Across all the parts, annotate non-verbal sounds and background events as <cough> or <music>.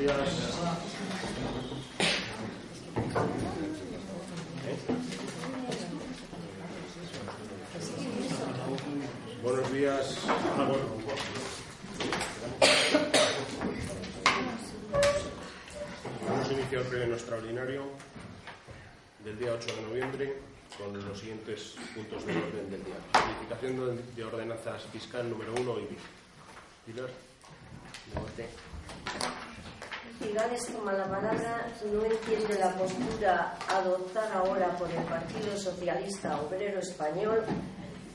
días. Buenos días. Vamos a iniciar el pleno extraordinario del día 8 de noviembre con los siguientes puntos de orden del día. Modificación de ordenanzas fiscal número 1 y Pilar. Cigales la palabra, no entiende la postura adoptada ahora por el Partido Socialista Obrero Español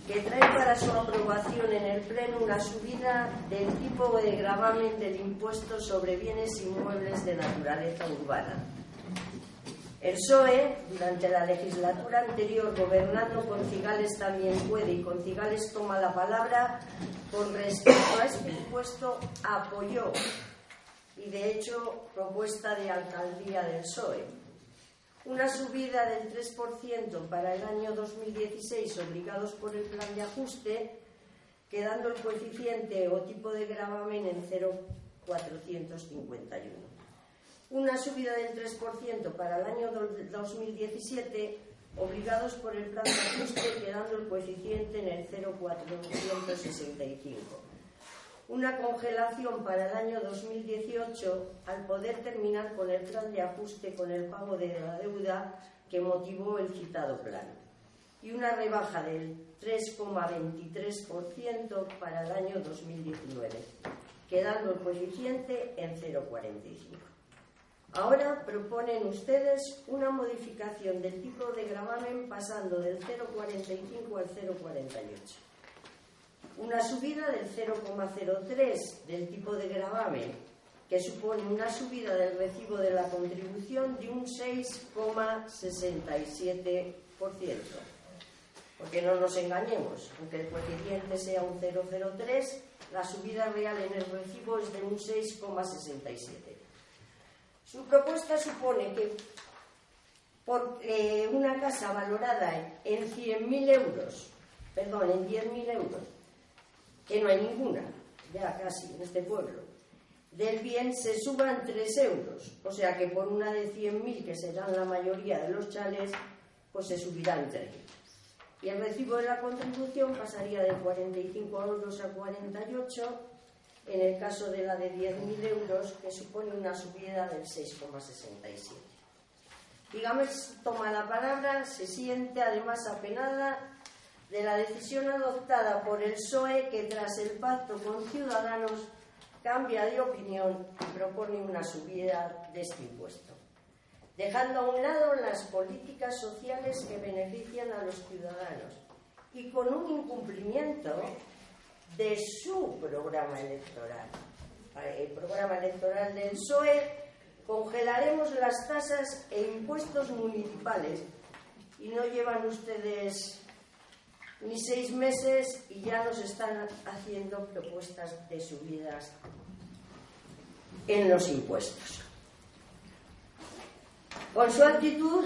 que trae para su aprobación en el Pleno una subida del tipo de gravamen del impuesto sobre bienes inmuebles de naturaleza urbana. El PSOE, durante la legislatura anterior, gobernando con Cigales también puede y con Cigales toma la palabra, con respecto a este impuesto apoyó y de hecho propuesta de alcaldía del PSOE. Una subida del 3% para el año 2016 obligados por el plan de ajuste, quedando el coeficiente o tipo de gravamen en 0,451. Una subida del 3% para el año 2017 obligados por el plan de ajuste, quedando el coeficiente en el 0,465 una congelación para el año 2018 al poder terminar con el plan de ajuste con el pago de la deuda que motivó el citado plan y una rebaja del 3,23% para el año 2019, quedando el coeficiente en 0,45. Ahora proponen ustedes una modificación del tipo de gravamen pasando del 0,45 al 0,48 una subida del 0,03 del tipo de gravamen, que supone una subida del recibo de la contribución de un 6,67%. Porque no nos engañemos, aunque el coeficiente sea un 0,03, la subida real en el recibo es de un 6,67. Su propuesta supone que por eh, una casa valorada en 100.000 euros, perdón, en 10.000 euros, que no hay ninguna, ya casi en este pueblo, del bien se suban 3 euros. O sea que por una de 100.000, que serán la mayoría de los chales, pues se subirán 3. Y el recibo de la contribución pasaría de 45 euros a 48, en el caso de la de 10.000 euros, que supone una subida del 6,67. Digamos, toma la palabra, se siente además apenada de la decisión adoptada por el PSOE que tras el pacto con Ciudadanos cambia de opinión y propone una subida de este impuesto, dejando a un lado las políticas sociales que benefician a los ciudadanos y con un incumplimiento de su programa electoral. El programa electoral del PSOE congelaremos las tasas e impuestos municipales y no llevan ustedes ni seis meses y ya nos están haciendo propuestas de subidas en los impuestos. Con su actitud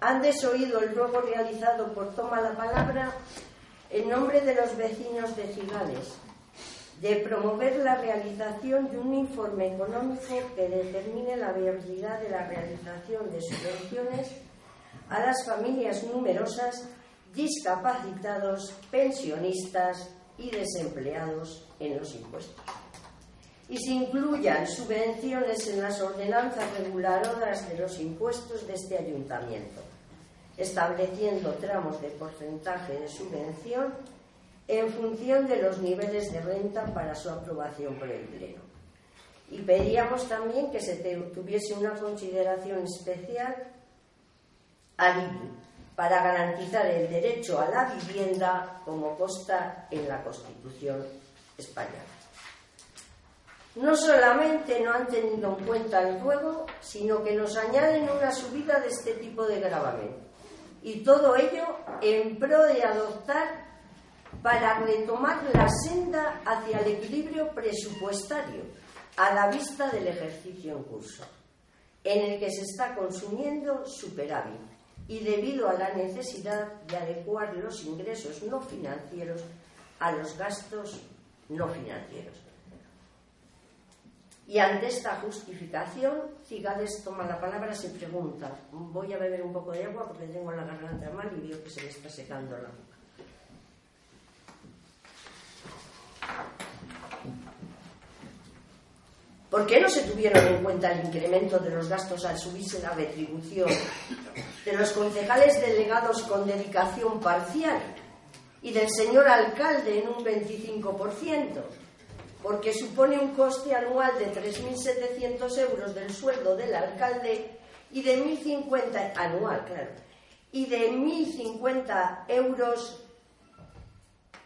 han desoído el robo realizado por Toma la Palabra en nombre de los vecinos de Cigales, de promover la realización de un informe económico que determine la viabilidad de la realización de subvenciones a las familias numerosas discapacitados, pensionistas y desempleados en los impuestos. Y se incluyan subvenciones en las ordenanzas reguladoras de los impuestos de este ayuntamiento, estableciendo tramos de porcentaje de subvención en función de los niveles de renta para su aprobación por el Pleno. Y pedíamos también que se tuviese una consideración especial al IBI, para garantizar el derecho a la vivienda como consta en la Constitución española. No solamente no han tenido en cuenta el fuego, sino que nos añaden una subida de este tipo de gravamen. Y todo ello en pro de adoptar para retomar la senda hacia el equilibrio presupuestario a la vista del ejercicio en curso, en el que se está consumiendo superávit y debido a la necesidad de adecuar los ingresos no financieros a los gastos no financieros. Y ante esta justificación, Cigales toma la palabra y se pregunta, voy a beber un poco de agua porque tengo la garganta mal y veo que se me está secando la boca. ¿Por qué no se tuvieron en cuenta el incremento de los gastos al subirse la retribución de los concejales delegados con dedicación parcial y del señor alcalde en un 25%? Porque supone un coste anual de 3.700 euros del sueldo del alcalde y de 1.050 anual, claro, y de 1.050 euros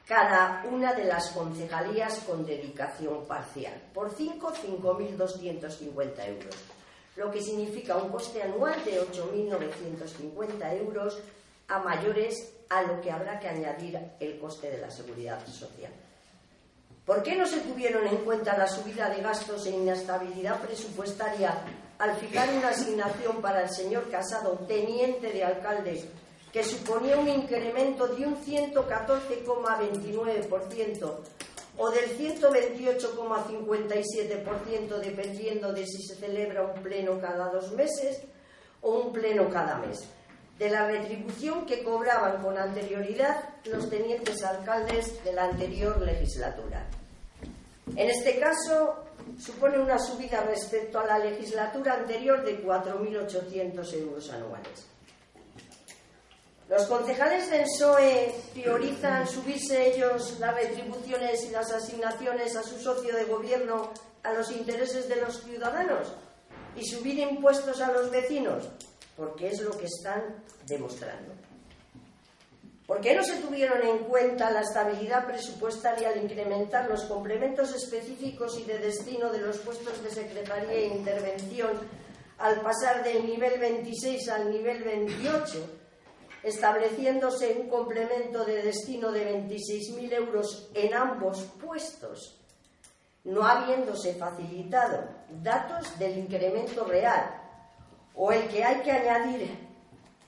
cada una de las concejalías con dedicación parcial. Por 5, 5.250 euros, lo que significa un coste anual de 8.950 euros a mayores a lo que habrá que añadir el coste de la seguridad social. ¿Por qué no se tuvieron en cuenta la subida de gastos e inestabilidad presupuestaria al fijar una asignación para el señor Casado, teniente de alcalde que suponía un incremento de un 114,29% o del 128,57% dependiendo de si se celebra un pleno cada dos meses o un pleno cada mes, de la retribución que cobraban con anterioridad los tenientes alcaldes de la anterior legislatura. En este caso, supone una subida respecto a la legislatura anterior de 4.800 euros anuales. Los concejales del PSOE priorizan subirse ellos las retribuciones y las asignaciones a su socio de gobierno a los intereses de los ciudadanos y subir impuestos a los vecinos, porque es lo que están demostrando. ¿Por qué no se tuvieron en cuenta la estabilidad presupuestaria al incrementar los complementos específicos y de destino de los puestos de secretaría e intervención al pasar del nivel 26 al nivel 28? Estableciéndose un complemento de destino de 26.000 euros en ambos puestos, no habiéndose facilitado datos del incremento real o el que hay que añadir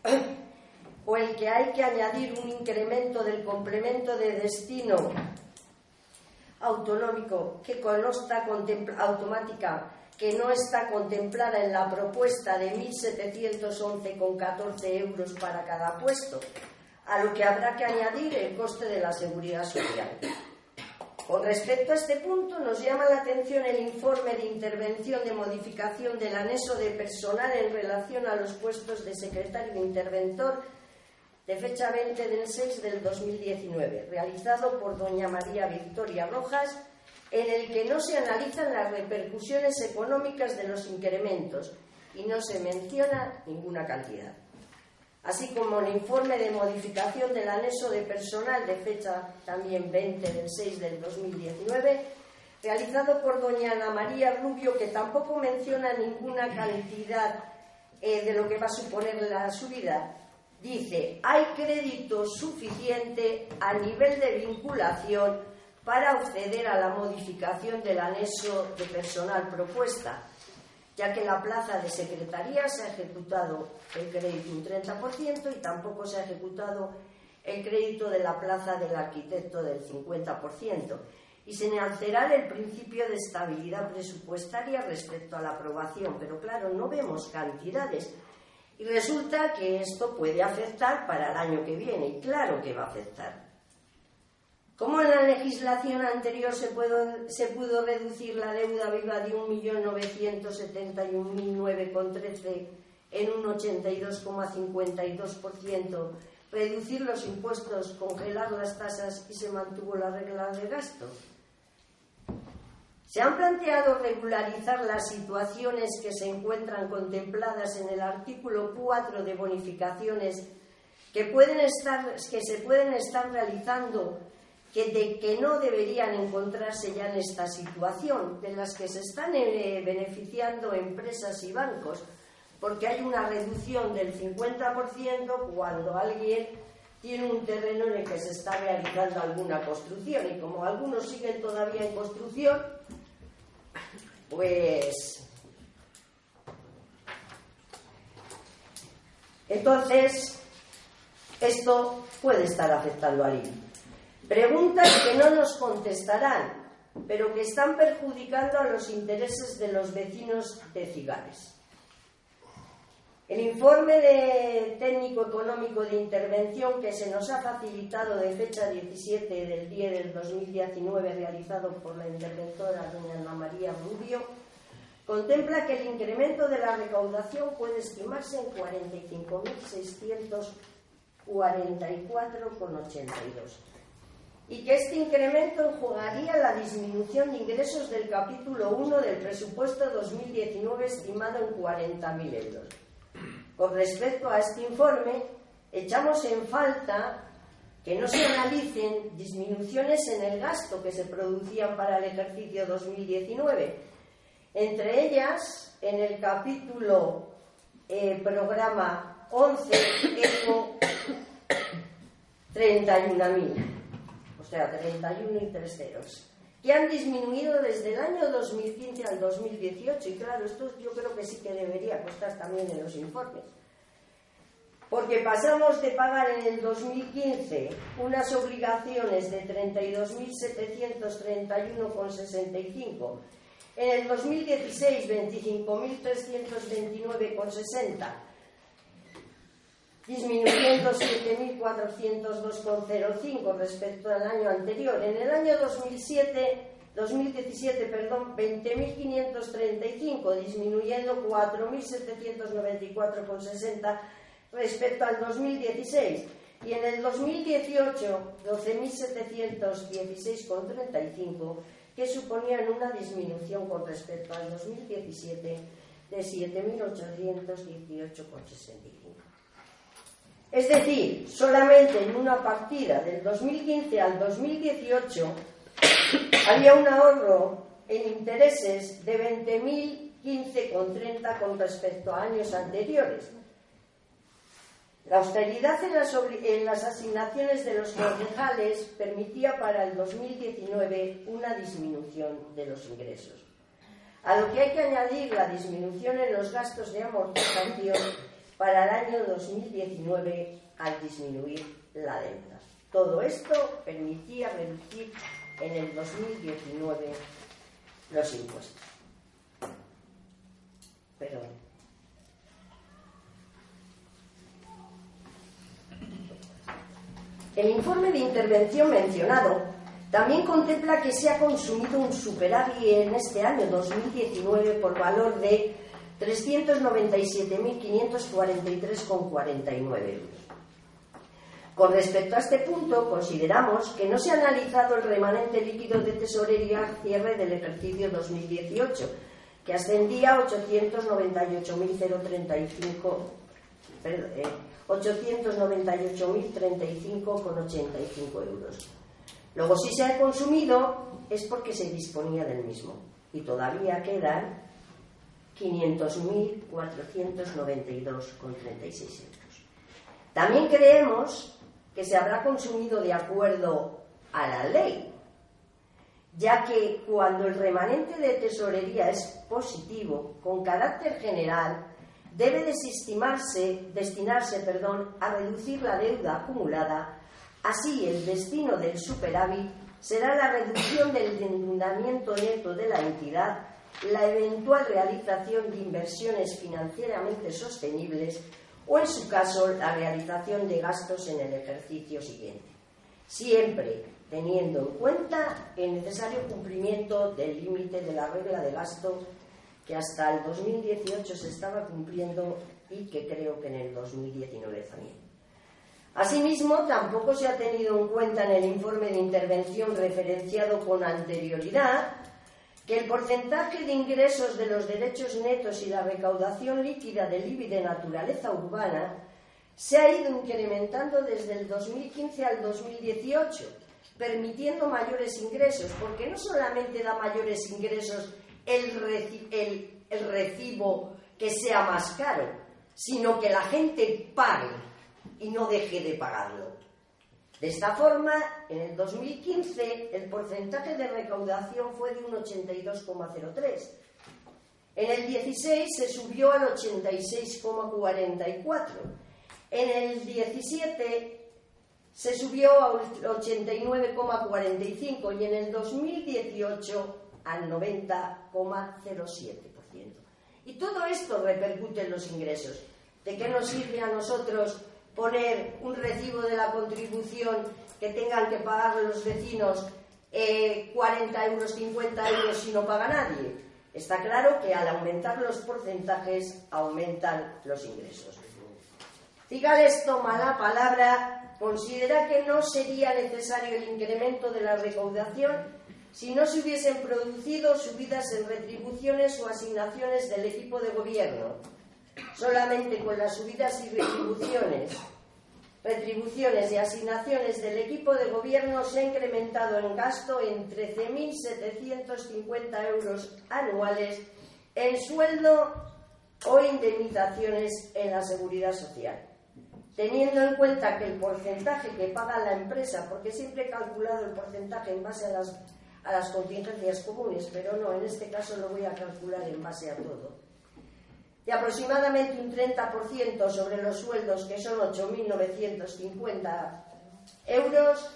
<coughs> o el que hay que añadir un incremento del complemento de destino autonómico que consta automática que no está contemplada en la propuesta de 1.711,14 euros para cada puesto, a lo que habrá que añadir el coste de la seguridad social. Con respecto a este punto, nos llama la atención el informe de intervención de modificación del anexo de personal en relación a los puestos de secretario e interventor de fecha 20 del 6 del 2019, realizado por doña María Victoria Rojas, en el que no se analizan las repercusiones económicas de los incrementos y no se menciona ninguna cantidad. Así como el informe de modificación del anexo de personal de fecha también 20 del 6 del 2019, realizado por doña Ana María Rubio, que tampoco menciona ninguna cantidad eh, de lo que va a suponer la subida. Dice, hay crédito suficiente a nivel de vinculación para acceder a la modificación del anexo de personal propuesta, ya que la plaza de secretaría se ha ejecutado el crédito un 30% y tampoco se ha ejecutado el crédito de la plaza del arquitecto del 50%. Y se alterar el principio de estabilidad presupuestaria respecto a la aprobación, pero claro, no vemos cantidades. Y resulta que esto puede afectar para el año que viene, y claro que va a afectar. ¿Cómo en la legislación anterior se, se pudo reducir la deuda viva de 1.971.009,13 en un 82,52%, reducir los impuestos, congelar las tasas y se mantuvo la regla de gasto? Se han planteado regularizar las situaciones que se encuentran contempladas en el artículo 4 de bonificaciones que, pueden estar, que se pueden estar realizando que, de, que no deberían encontrarse ya en esta situación, de las que se están eh, beneficiando empresas y bancos, porque hay una reducción del 50% cuando alguien tiene un terreno en el que se está realizando alguna construcción y como algunos siguen todavía en construcción, pues entonces esto puede estar afectando al INE. Preguntas que no nos contestarán, pero que están perjudicando a los intereses de los vecinos de Cigales. El informe de técnico económico de intervención que se nos ha facilitado de fecha 17 del 10 del 2019 realizado por la interventora doña Ana María Rubio contempla que el incremento de la recaudación puede estimarse en 45.644,82 y que este incremento enjugaría la disminución de ingresos del capítulo 1 del presupuesto 2019 estimado en 40.000 euros. Con respecto a este informe, echamos en falta que no se analicen disminuciones en el gasto que se producían para el ejercicio 2019, entre ellas en el capítulo eh, programa 11 ECO 31.000 o sea, 31 y 3 ceros, que han disminuido desde el año 2015 al 2018. Y claro, esto yo creo que sí que debería constar también en los informes. Porque pasamos de pagar en el 2015 unas obligaciones de 32.731,65, en el 2016 25.329,60 disminuyendo 7.402,05 respecto al año anterior. En el año 2007, 2017, perdón, 20.535, disminuyendo 4.794,60 respecto al 2016. Y en el 2018, 12.716,35, que suponían una disminución con respecto al 2017 de 7.818,65. Es decir, solamente en una partida del 2015 al 2018 había un ahorro en intereses de 20.015,30 con respecto a años anteriores. La austeridad en las, asignaciones de los concejales permitía para el 2019 una disminución de los ingresos. A lo que hay que añadir la disminución en los gastos de amortización para el año 2019 al disminuir la deuda. Todo esto permitía reducir en el 2019 los impuestos. Perdón. El informe de intervención mencionado también contempla que se ha consumido un superávit en este año 2019 por valor de 397.543,49 euros. Con respecto a este punto, consideramos que no se ha analizado el remanente líquido de tesorería cierre del ejercicio 2018, que ascendía a 898.035 eh, 898.035,85 euros. Luego, si se ha consumido, es porque se disponía del mismo. Y todavía quedan 500.492,36 euros. También creemos que se habrá consumido de acuerdo a la ley, ya que cuando el remanente de tesorería es positivo, con carácter general, debe desestimarse, destinarse perdón, a reducir la deuda acumulada, así el destino del superávit será la reducción del endeudamiento neto de la entidad la eventual realización de inversiones financieramente sostenibles o, en su caso, la realización de gastos en el ejercicio siguiente, siempre teniendo en cuenta el necesario cumplimiento del límite de la regla de gasto que hasta el 2018 se estaba cumpliendo y que creo que en el 2019 también. Asimismo, tampoco se ha tenido en cuenta en el informe de intervención referenciado con anterioridad que el porcentaje de ingresos de los derechos netos y la recaudación líquida del IBI de naturaleza urbana se ha ido incrementando desde el 2015 al 2018, permitiendo mayores ingresos, porque no solamente da mayores ingresos el, el recibo que sea más caro, sino que la gente pague y no deje de pagarlo. De esta forma, en el 2015 el porcentaje de recaudación fue de un 82,03. En el 16 se subió al 86,44. En el 17 se subió al 89,45 y en el 2018 al 90,07%. Y todo esto repercute en los ingresos. ¿De qué nos sirve a nosotros poner un recibo de la contribución que tengan que pagar los vecinos 40 eh, euros, 50 euros si no paga nadie? Está claro que al aumentar los porcentajes aumentan los ingresos. Cigales toma la palabra, considera que no sería necesario el incremento de la recaudación si no se hubiesen producido subidas en retribuciones o asignaciones del equipo de gobierno. Solamente con las subidas y retribuciones, retribuciones y asignaciones del equipo de gobierno se ha incrementado el gasto en 13.750 euros anuales en sueldo o indemnizaciones en la seguridad social. Teniendo en cuenta que el porcentaje que paga la empresa, porque siempre he calculado el porcentaje en base a las, a las contingencias comunes, pero no, en este caso lo voy a calcular en base a todo, de aproximadamente un 30% sobre los sueldos, que son 8.950 euros,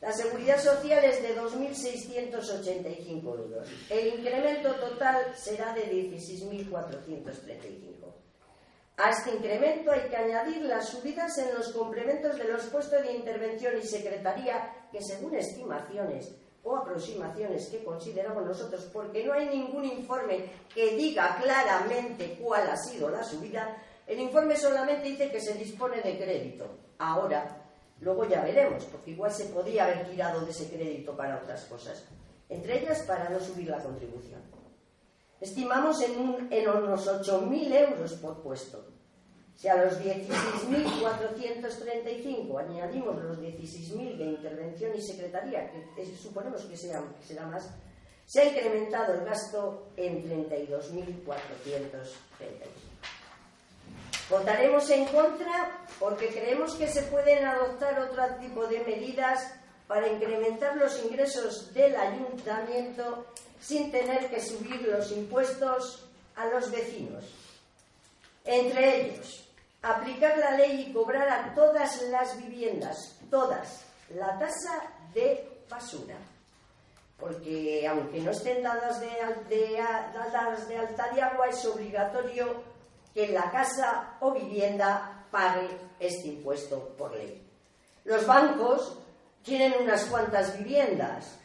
la seguridad social es de 2.685 euros. El incremento total será de 16.435. A este incremento hay que añadir las subidas en los complementos de los puestos de intervención y secretaría, que según estimaciones o aproximaciones que consideramos nosotros, porque no hay ningún informe que diga claramente cuál ha sido la subida, el informe solamente dice que se dispone de crédito. Ahora, luego ya veremos, porque igual se podía haber tirado de ese crédito para otras cosas, entre ellas para no subir la contribución. Estimamos en, un, en unos 8.000 euros por puesto. Si a los 16.435 añadimos los 16.000 de intervención y secretaría, que suponemos que, sea, será más, se ha incrementado el gasto en 32.435. Votaremos en contra porque creemos que se pueden adoptar otro tipo de medidas para incrementar los ingresos del ayuntamiento sin tener que subir los impuestos a los vecinos. Entre ellos, aplicar la ley y cobrar a todas las viviendas, todas, la tasa de basura. Porque aunque no estén dadas de, dadas de alta de agua, es obligatorio que la casa o vivienda pague este impuesto por ley. Los bancos tienen unas cuantas viviendas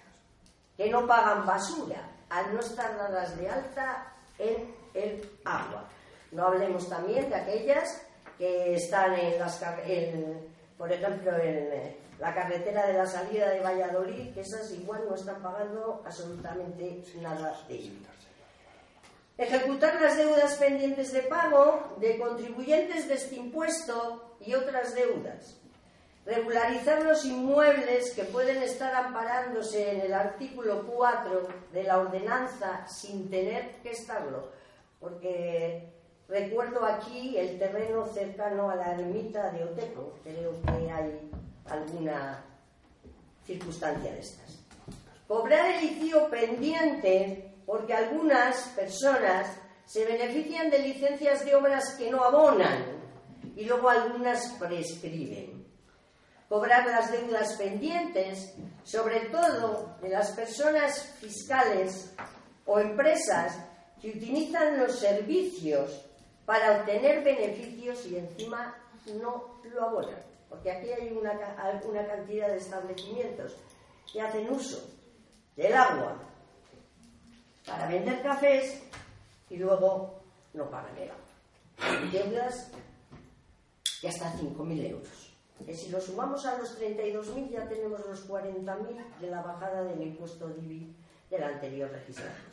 que no pagan basura al no estar dadas de alta en el agua. No hablemos también de aquellas que están en las, por ejemplo, en eh, la carretera de la salida de Valladolid, que esas igual no están pagando absolutamente nada de ello. Ejecutar las deudas pendientes de pago de contribuyentes de este impuesto y otras deudas regularizar los inmuebles que pueden estar amparándose en el artículo 4 de la ordenanza sin tener que estarlo, porque recuerdo aquí el terreno cercano a la ermita de Oteco, creo que hay alguna circunstancia de estas. Cobrar el ICIO pendiente porque algunas personas se benefician de licencias de obras que no abonan y luego algunas prescriben cobrar las deudas pendientes, sobre todo de las personas fiscales o empresas que utilizan los servicios para obtener beneficios y encima no lo abonan. Porque aquí hay una, cantidad de establecimientos que hacen uso del agua para vender cafés y luego no pagan el agua. Deudas de hasta 5.000 euros que si lo sumamos a los 32.000 ya tenemos los 40.000 de la bajada del impuesto DIVI del anterior legislatura.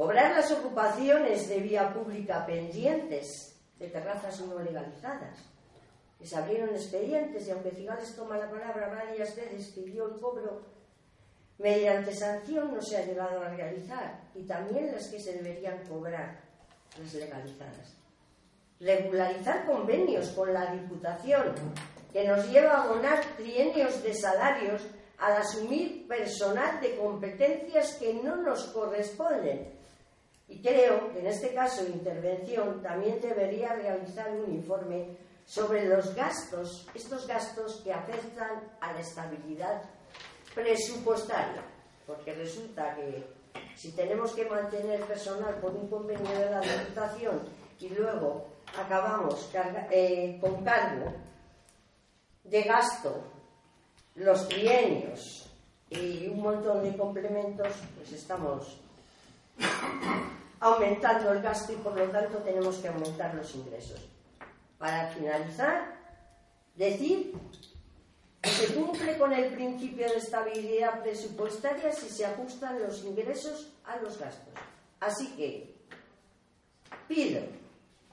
Cobrar las ocupaciones de vía pública pendientes de terrazas no legalizadas. Que se abrieron expedientes y aunque Cigales toma la palabra varias veces, pidió el cobro mediante sanción no se ha llegado a realizar y también las que se deberían cobrar, las legalizadas regularizar convenios con la Diputación, que nos lleva a abonar trienios de salarios al asumir personal de competencias que no nos corresponden. Y creo que en este caso de intervención también debería realizar un informe sobre los gastos, estos gastos que afectan a la estabilidad presupuestaria, porque resulta que si tenemos que mantener personal por un convenio de la Diputación y luego acabamos eh, con cargo de gasto los trienios y un montón de complementos, pues estamos aumentando el gasto y por lo tanto tenemos que aumentar los ingresos. Para finalizar, decir que se cumple con el principio de estabilidad presupuestaria si se ajustan los ingresos a los gastos. Así que pido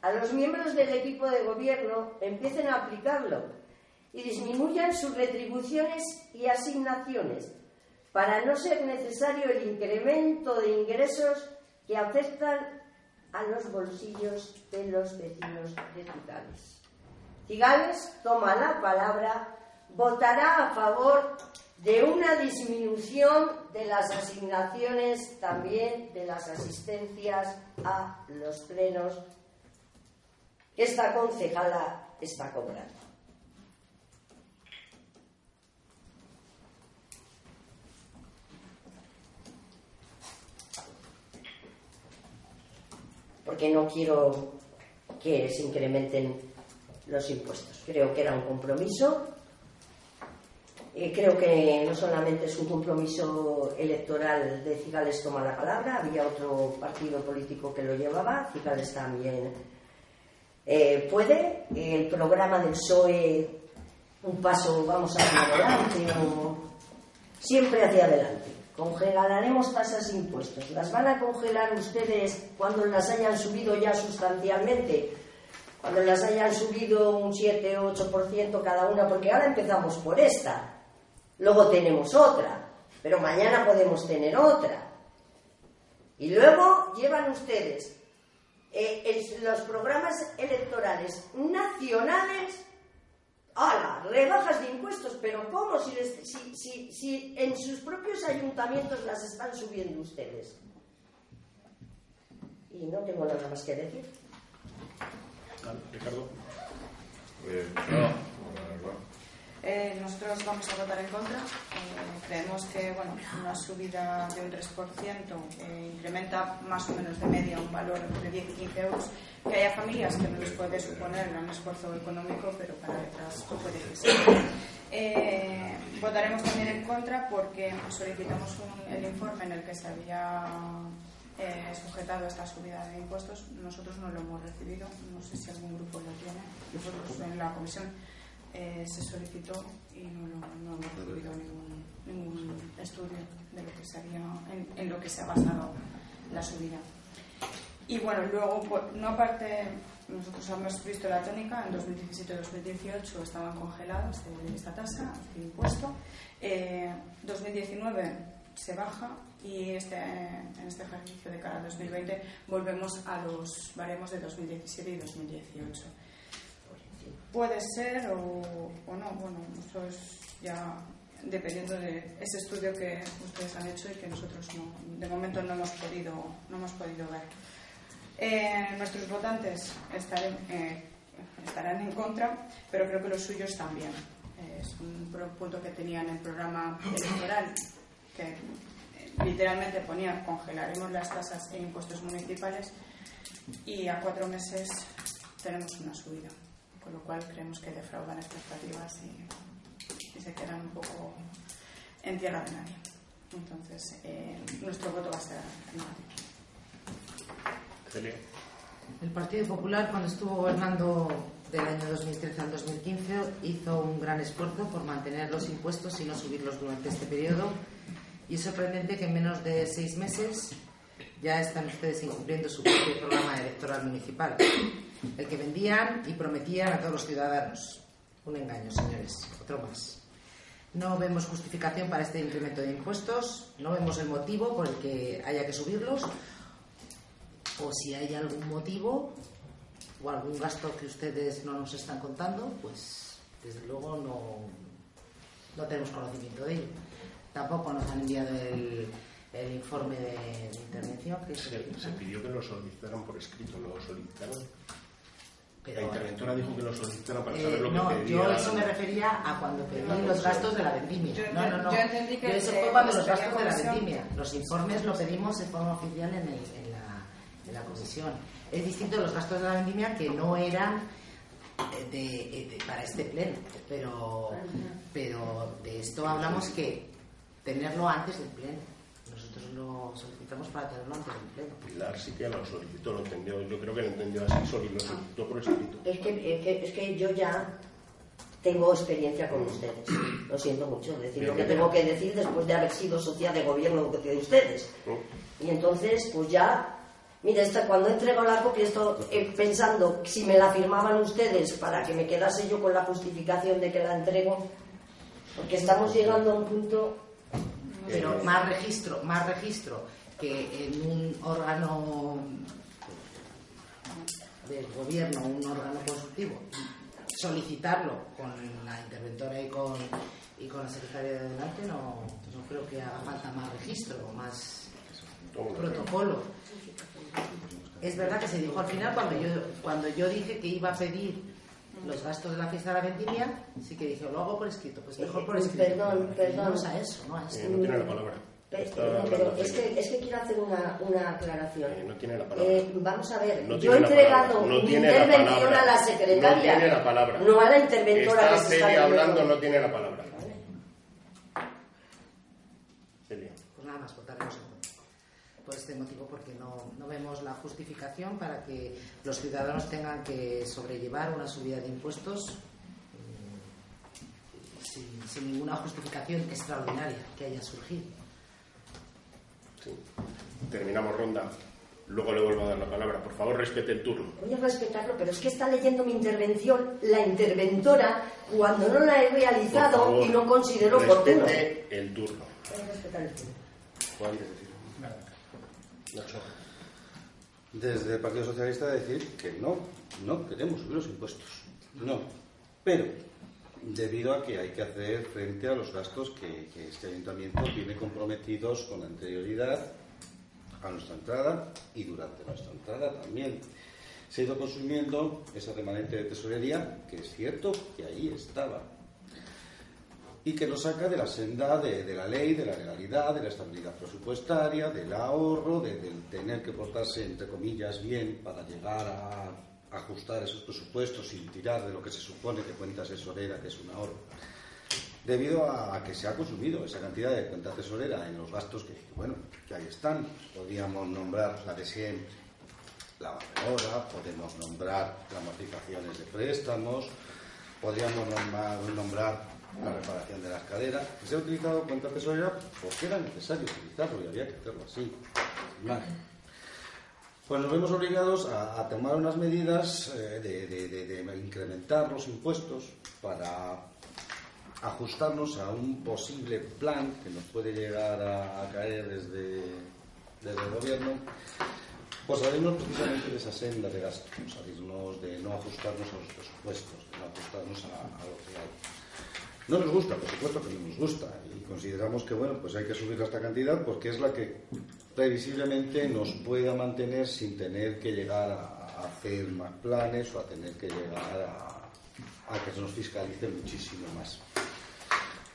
a los miembros del equipo de gobierno empiecen a aplicarlo y disminuyan sus retribuciones y asignaciones para no ser necesario el incremento de ingresos que afectan a los bolsillos de los vecinos de Cigales. Cigales toma la palabra, votará a favor de una disminución de las asignaciones, también de las asistencias a los plenos que esta concejala está cobrando. Porque no quiero que se incrementen los impuestos. Creo que era un compromiso. Creo que no solamente es un compromiso electoral de Cigales toma la palabra, había otro partido político que lo llevaba, Cigales también eh, puede. El programa del PSOE, un paso, vamos hacia adelante, siempre hacia adelante. Congelaremos tasas e impuestos. ¿Las van a congelar ustedes cuando las hayan subido ya sustancialmente? Cuando las hayan subido un 7 o 8% cada una, porque ahora empezamos por esta. Luego tenemos otra, pero mañana podemos tener otra. Y luego llevan ustedes eh, los programas electorales nacionales ¡Hala! Rebajas de impuestos, pero ¿cómo si, si, si, en sus propios ayuntamientos las están subiendo ustedes? Y no tengo nada más que decir. Ricardo. Eh, eh, nosotros vamos a votar en contra. Eh, creemos que bueno, una subida de un 3% eh, incrementa más o menos de media un valor entre 10 y 15 euros. Que haya familias que no les puede suponer un esfuerzo económico, pero para otras puede que sí. votaremos también en contra porque solicitamos el informe en el que se había sujetado esta subida de impuestos. Nosotros no lo hemos recibido. No sé si algún grupo lo tiene. Nosotros en la comisión eh, se solicitó y no, hemos recibido ningún, estudio de lo que se en, lo que se ha basado la subida. Y bueno, luego, no aparte, nosotros hemos visto la tónica, en 2017-2018 estaban congeladas esta tasa de impuesto. Eh, 2019 se baja y este, en este ejercicio de cara al 2020 volvemos a los baremos de 2017 y 2018. Puede ser o, no, bueno, eso es ya dependiendo de ese estudio que ustedes han hecho y que nosotros de momento no hemos podido, no hemos podido ver. Eh, nuestros votantes eh, estarán en contra, pero creo que los suyos también. es un punto que tenía en el programa electoral que eh, literalmente ponía congelaremos las tasas e impuestos municipales y a cuatro meses tenemos una subida con lo cual creemos que defraudan expectativas y, se quedan un poco en tierra de nadie. Entonces, eh, nuestro voto va a ser Celia. El Partido Popular, cuando estuvo gobernando del año 2013 al 2015, hizo un gran esfuerzo por mantener los impuestos y no subirlos durante este periodo. Y es sorprendente que en menos de seis meses ya están ustedes incumpliendo su propio programa electoral municipal el que vendían y prometían a todos los ciudadanos. Un engaño, señores, otro más. No vemos justificación para este incremento de impuestos, no vemos el motivo por el que haya que subirlos, o si hay algún motivo o algún gasto que ustedes no nos están contando, pues desde luego no, no tenemos conocimiento de ello. Tampoco nos han enviado el, informe de, intervención. se, se, pidió que lo solicitaran por escrito, ¿lo solicitaron? La interventora dijo que lo solicitara para Eh, saber lo que no, pedía. yo eso me refería a cuando pedí los gastos de la vendimia. Yo No, no, no. yo entendí que Yo eso fue cuando los gastos de la vendimia. Los informes lo pedimos de forma oficial en, el- en la, en la comisión. Es distinto los gastos de la vendimia que no eran eh, de, eh, de- para este pleno, pero, pero de esto hablamos que tenerlo antes del pleno. Nosotros lo solicitamos para tenerlo antes del pleno. Pilar sí que lo solicitó, lo entendió. Yo creo que lo entendió así, solo lo solicitó por escrito. Es que, es que, es que yo ya tengo experiencia con ustedes. Lo siento mucho decir lo que Bien, tengo que decir después de haber sido social de gobierno de ustedes. ¿no? Y entonces, pues ya, mira, esta, cuando entrego la copia, estoy eh, pensando si me la firmaban ustedes para que me quedase yo con la justificación de que la entrego, porque estamos llegando a un punto. Pero más registro, más registro que en un órgano del gobierno, un órgano consultivo, solicitarlo con la interventora y con, y con la secretaria de adelante, no, no creo que haga falta más registro, más protocolo. Es verdad que se dijo al final, cuando yo, cuando yo dije que iba a pedir los gastos de la fiesta de la vendimia, sí que dije, lo hago por escrito, pues mejor por Eh, escrito. perdón, perdón. vamos a eso, no a esto. Eh, no tiene la palabra. Pero es que, es que quiero hacer una, una aclaración. Eh, no tiene la palabra. Eh, vamos a ver, No yo he entregado no mi la intervención a la secretaria. No tiene la palabra. No a la interventora Está que se está hablando, no tiene la palabra. Celia. Pues nada más, votaremos en contra. Por este motivo, porque no, no vemos la justificación para que los ciudadanos tengan que sobrellevar una subida de impuestos mm, sin, sin ninguna justificación extraordinaria que haya surgido. Sí. Terminamos ronda. Luego le vuelvo a dar la palabra. Por favor, respete el turno. Voy a respetarlo, pero es que está leyendo mi intervención la interventora cuando no la he realizado favor, y no considero oportuno. El turno. Voy a respetar el turno. Juan, Desde el Partido Socialista decir que no, no queremos subir los impuestos. No. Pero, debido a que hay que hacer frente a los gastos que este ayuntamiento tiene comprometidos con anterioridad a nuestra entrada y durante nuestra entrada también. Se ha ido consumiendo esa remanente de tesorería, que es cierto que ahí estaba, y que nos saca de la senda de, de la ley, de la legalidad, de la estabilidad presupuestaria, del ahorro, de- del tener que portarse, entre comillas, bien para llegar a ajustar esos presupuestos sin tirar de lo que se supone que cuenta tesorera, que es un ahorro. Debido a que se ha consumido esa cantidad de cuenta tesorera en los gastos que, bueno, que ahí están, podríamos nombrar la de siempre, la barredora, podemos nombrar las amortizaciones de préstamos, podríamos nombrar, nombrar la reparación de las caderas. Se ha utilizado cuenta tesorera porque era necesario utilizarlo y había que hacerlo así. más. Pues nos vemos obligados a, tomar unas medidas eh, de, incrementar los impuestos para ajustarnos a un posible plan que nos puede llegar a, caer desde, el gobierno, pues salirnos precisamente de esa senda de gasto, salirnos de no ajustarnos a los presupuestos, de no ajustarnos a, a lo que. No nos gusta, por supuesto que no nos gusta, y consideramos que bueno, pues hay que subir esta cantidad porque es la que previsiblemente nos pueda mantener sin tener que llegar a, hacer más planes o a tener que llegar a, a que se nos fiscalice muchísimo más.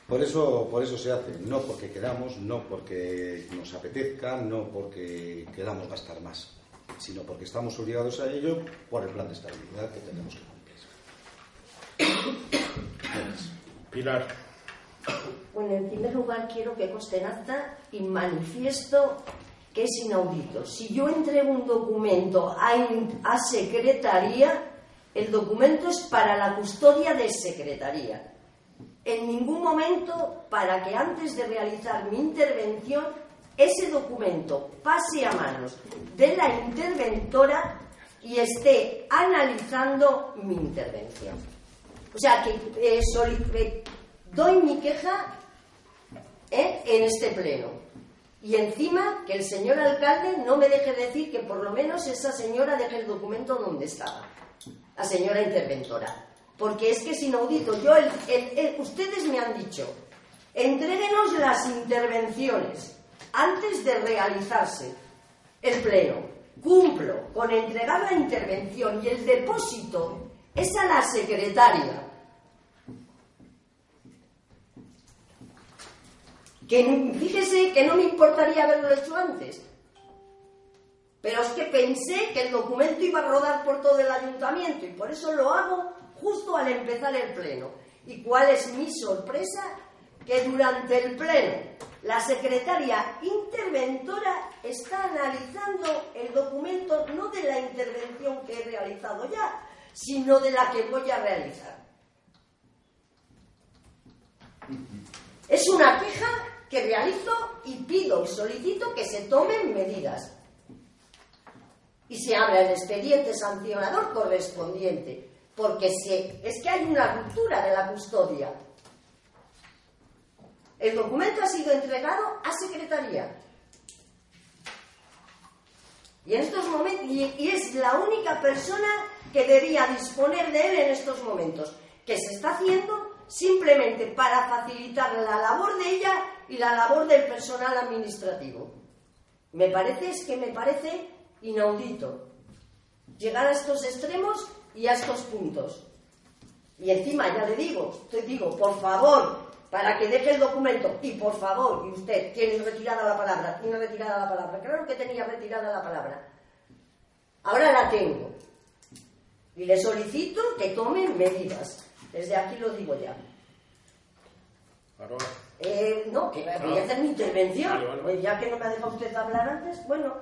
Por eso, por eso se hace, no porque queramos, no porque nos apetezca, no porque queramos gastar más, sino porque estamos obligados a ello por el plan de estabilidad que tenemos que cumplir. Pilar. Bueno, en primer lugar quiero que conste en acta y manifiesto que es inaudito. Si yo entrego un documento a, a secretaría, el documento es para la custodia de secretaría. En ningún momento, para que antes de realizar mi intervención, ese documento pase a manos de la interventora y esté analizando mi intervención. O sea, que eh, doy mi queja ¿eh? en este pleno. Y encima que el señor alcalde no me deje decir que por lo menos esa señora deje el documento donde estaba, la señora interventora. Porque es que es inaudito. Yo, el- el- ustedes me han dicho, entréguenos las intervenciones antes de realizarse el pleno. cumplo con entregar la intervención y el depósito es a la secretaria. Que fíjese que no me importaría haberlo hecho antes. Pero es que pensé que el documento iba a rodar por todo el ayuntamiento y por eso lo hago justo al empezar el pleno. ¿Y cuál es mi sorpresa? Que durante el pleno la secretaria interventora está analizando el documento no de la intervención que he realizado ya, sino de la que voy a realizar. Es una queja que realizo y pido y solicito que se tomen medidas. Y se abra el expediente sancionador correspondiente, porque es que hay una ruptura de la custodia. El documento ha sido entregado a Secretaría. Y en estos momentos, y es la única persona que debía disponer de él en estos momentos, que se está haciendo simplemente para facilitar la labor de ella y la labor del personal administrativo. Me parece, es que me parece inaudito llegar a estos extremos y a estos puntos. Y encima, ya le digo, te digo, por favor, para que deje el documento, y por favor, y usted, tiene retirada la palabra, tiene retirada la palabra, claro que tenía retirada la palabra. Ahora la tengo. Y le solicito que tomen medidas. Desde aquí lo digo ya. Eh, no, que voy a hacer mi intervención. Pues ya que no me ha dejado usted hablar antes, bueno,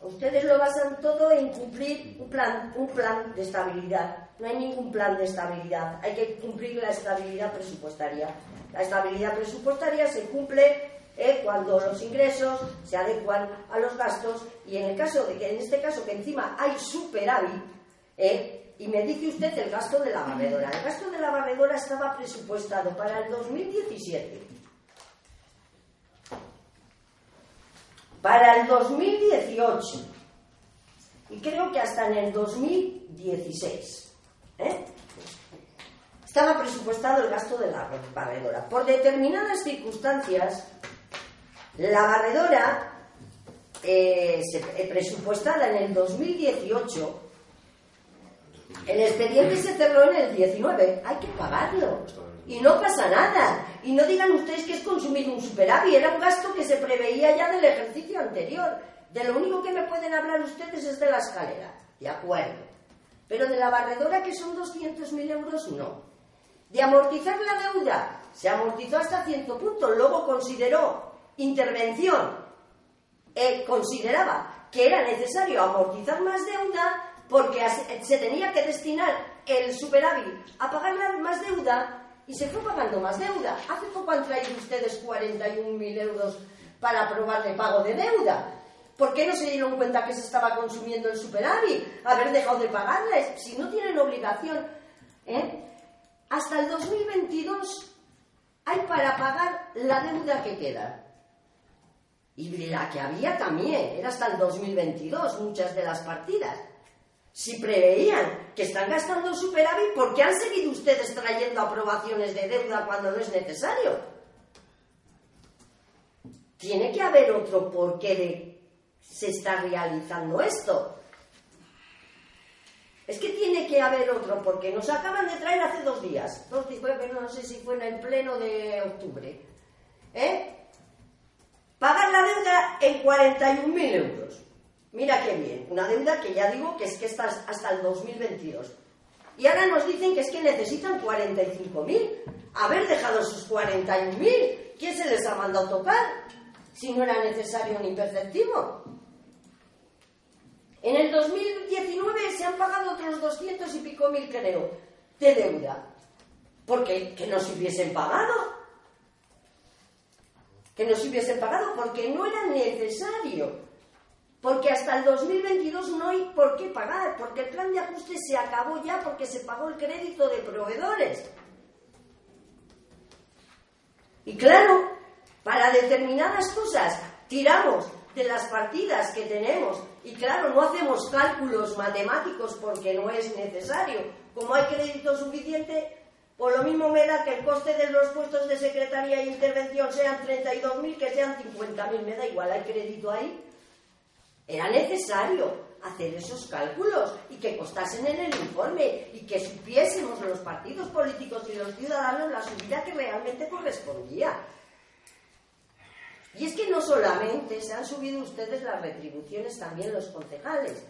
ustedes lo basan todo en cumplir un plan, un plan de estabilidad. No hay ningún plan de estabilidad. Hay que cumplir la estabilidad presupuestaria. La estabilidad presupuestaria se cumple eh, cuando los ingresos se adecuan a los gastos y en el caso de que en este caso que encima hay superávit eh, y me dice usted el gasto de la barredora el gasto de la barredora estaba presupuestado para el 2017 para el 2018 y creo que hasta en el 2016 ¿eh? estaba presupuestado el gasto de la barredora por determinadas circunstancias la barredora eh, eh, presupuestada en el 2018, el expediente se cerró en el 19, hay que pagarlo. Y no pasa nada. Y no digan ustedes que es consumir un superávit, era un gasto que se preveía ya del ejercicio anterior. De lo único que me pueden hablar ustedes es de la escalera, de acuerdo. Pero de la barredora, que son 200.000 euros, no. De amortizar la deuda, se amortizó hasta cierto punto, luego consideró intervención consideraba que era necesario amortizar más deuda porque se tenía que destinar el superávit a pagar más deuda y se fue pagando más deuda. Hace poco han traído ustedes 41.000 euros para aprobar el pago de deuda. ¿Por qué no se dieron cuenta que se estaba consumiendo el superávit? Haber dejado de pagarles. Si no tienen obligación. ¿eh? Hasta el 2022 hay para pagar la deuda que queda. Y la que había también, era hasta el 2022, muchas de las partidas. Si preveían que están gastando superávit, ¿por qué han seguido ustedes trayendo aprobaciones de deuda cuando no es necesario? Tiene que haber otro porqué de se está realizando esto. Es que tiene que haber otro, porque nos acaban de traer hace dos días, dos no sé si fue en el pleno de octubre, ¿eh? Pagan la deuda en 41.000 euros. Mira qué bien, una deuda que ya digo que es que está hasta el 2022. Y ahora nos dicen que es que necesitan 45.000. Haber dejado sus 41.000, ¿quién se les ha mandado tocar? Si no era necesario ni perceptivo. En el 2019 se han pagado otros 200 y pico mil, creo, de deuda. Porque que no se hubiesen pagado que nos hubiesen pagado porque no era necesario. Porque hasta el 2022 no hay por qué pagar, porque el plan de ajuste se acabó ya porque se pagó el crédito de proveedores. Y claro, para determinadas cosas tiramos de las partidas que tenemos y claro, no hacemos cálculos matemáticos porque no es necesario. Como hay crédito suficiente, por lo mismo me da que el coste de los puestos de secretaría e intervención sean 32.000 que sean 50.000, me da igual, hay crédito ahí. Era necesario hacer esos cálculos y que costasen en el informe y que supiésemos los partidos políticos y los ciudadanos la subida que realmente correspondía. Y es que no solamente se han subido ustedes las retribuciones, también los concejales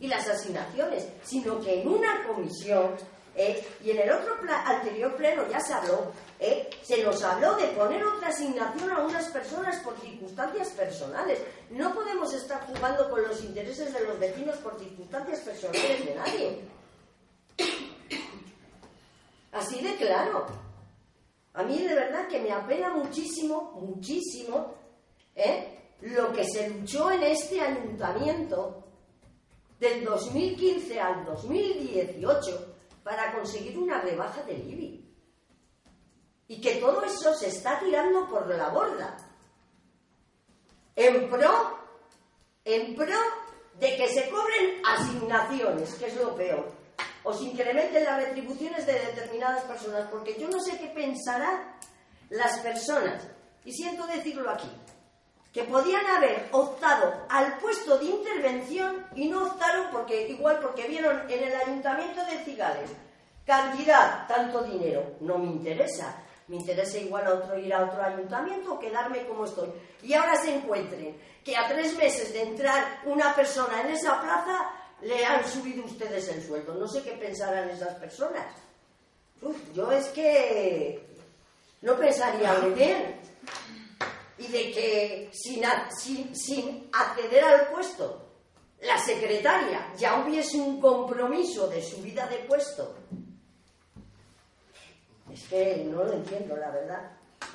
y las asignaciones, sino que en una comisión ¿eh? y en el otro anterior pleno ya se habló, ¿eh? se nos habló de poner otra asignación a unas personas por circunstancias personales. No podemos estar jugando con los intereses de los vecinos por circunstancias personales de nadie. Así de claro. A mí de verdad que me apena muchísimo, muchísimo ¿eh? lo que se luchó en este ayuntamiento del 2015 al 2018 para conseguir una rebaja del IBI. Y que todo eso se está tirando por la borda. En pro, en pro de que se cobren asignaciones, que es lo peor. O se incrementen las retribuciones de determinadas personas, porque yo no sé qué pensarán las personas, y siento decirlo aquí, que podían haber optado al puesto de intervención y no optaron porque igual porque vieron en el ayuntamiento de Cigales cantidad, tanto dinero, no me interesa. Me interesa igual a otro ir a otro ayuntamiento o quedarme como estoy. Y ahora se encuentren que a tres meses de entrar una persona en esa plaza le han subido ustedes el sueldo. No sé qué pensarán esas personas. yo es que no pensaría muy bien y de que sin, sin, acceder al puesto la secretaria ya hubiese un compromiso de subida de puesto, es que no lo entiendo, la verdad.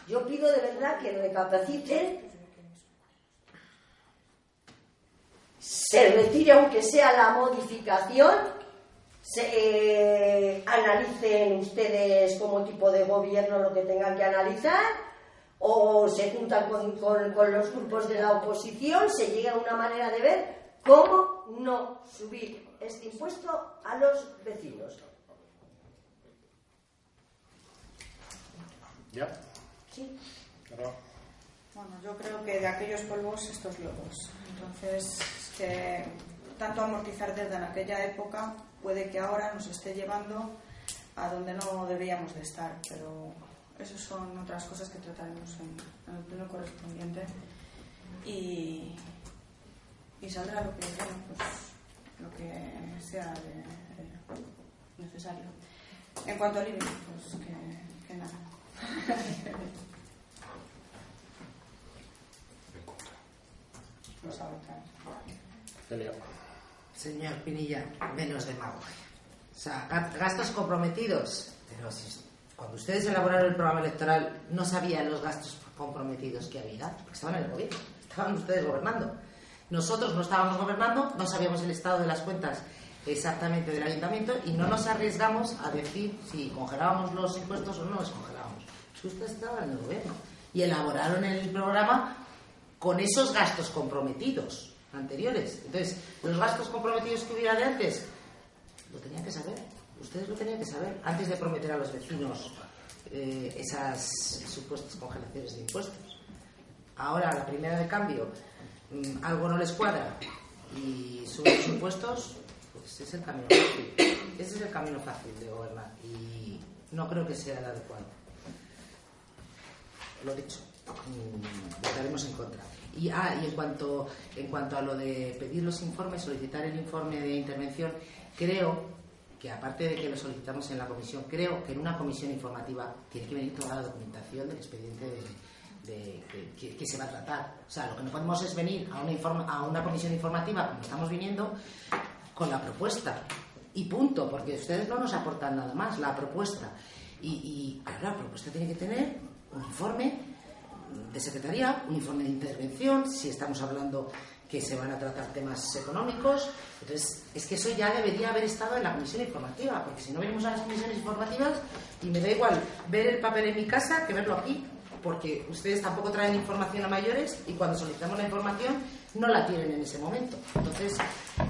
Yo pido de verdad que recapaciten, se retire aunque sea la modificación, se, eh, analicen ustedes como tipo de gobierno lo que tengan que analizar o se juntan con, con, los grupos de la oposición, se llega a una manera de ver cómo no subir este impuesto a los vecinos. ¿Ya? Sí. Bueno, yo creo que de aquellos polvos estos lodos. Entonces, que tanto amortizar desde en aquella época puede que ahora nos esté llevando a donde no deberíamos de estar, pero esas son otras cosas que trataremos en, el pleno correspondiente. Y, y saldrá lo que, pues, lo que sea necesario. En cuanto al IBI, pues que, nada. <laughs> Señor Pinilla, menos de mago. O sea, gastos comprometidos. Pero si cuando ustedes elaboraron el programa electoral, no sabían los gastos comprometidos que había, porque estaban en el gobierno, estaban ustedes gobernando. Nosotros no estábamos gobernando, no sabíamos el estado de las cuentas exactamente del ayuntamiento y no nos arriesgamos a decir si congelábamos los impuestos o no los congelábamos. ustedes estaban en el gobierno y elaboraron el programa con esos gastos comprometidos anteriores. Entonces, los gastos comprometidos que hubiera de antes, lo tenían que saber. Ustedes lo tenían que saber antes de prometer a los vecinos eh, esas supuestas congelaciones de impuestos. Ahora, la primera de cambio, mm, algo no les cuadra y suben los impuestos, pues es el camino fácil. Ese es el camino fácil de gobernar y no creo que sea el adecuado. Lo dicho, mm, votaremos en contra. Y, ah, y en cuanto, en cuanto a lo de pedir los informes, solicitar el informe de intervención, creo que aparte de que lo solicitamos en la comisión, creo que en una comisión informativa tiene que venir toda la documentación del expediente de, que, se va a tratar. O sea, lo que no podemos es venir a una, a una comisión informativa, como estamos viniendo, con la propuesta. Y punto, porque ustedes no nos aportan nada más, la propuesta. Y, y claro, la propuesta tiene que tener un informe de secretaría, un informe de intervención, si estamos hablando que se van a tratar temas económicos. Entonces, es que eso ya debería haber estado en la comisión informativa, porque si no venimos a las comisiones informativas y me da igual ver el papel en mi casa que verlo aquí, porque ustedes tampoco traen información a mayores y cuando solicitamos la información no la tienen en ese momento. Entonces,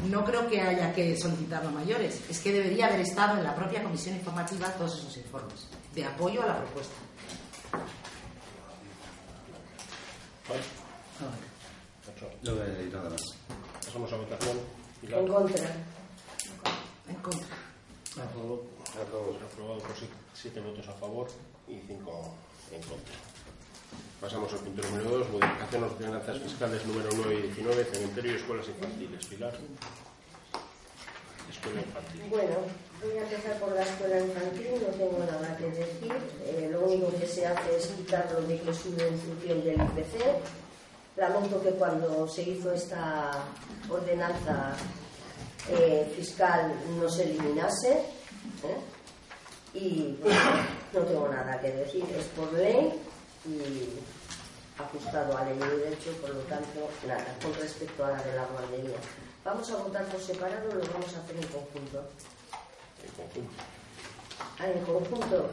no creo que haya que solicitarlo a mayores, es que debería haber estado en la propia comisión informativa todos esos informes de apoyo a la propuesta. No voy a nada más. Pasamos a votación. En contra. En contra. Aprobado. Aprobado. Aprobado por si- siete votos a favor y cinco en contra. Pasamos al punto número 2, modificación de ordenanzas fiscales número 9 y 19, cementerio y escuelas infantiles. Pilar. Escuela infantil. Bueno, voy a empezar por la escuela infantil, no tengo nada que decir. Eh, lo único que se hace es quitarlo de que sube en función del IPC. Lamento que cuando se hizo esta ordenanza eh, fiscal no se eliminase. ¿eh? Y bueno, no tengo nada que decir, es por ley y ajustado a ley y derecho, por lo tanto, nada, con respecto a la de la guardería. Vamos a votar por separado, lo vamos a hacer en conjunto. En conjunto. Ah, en conjunto.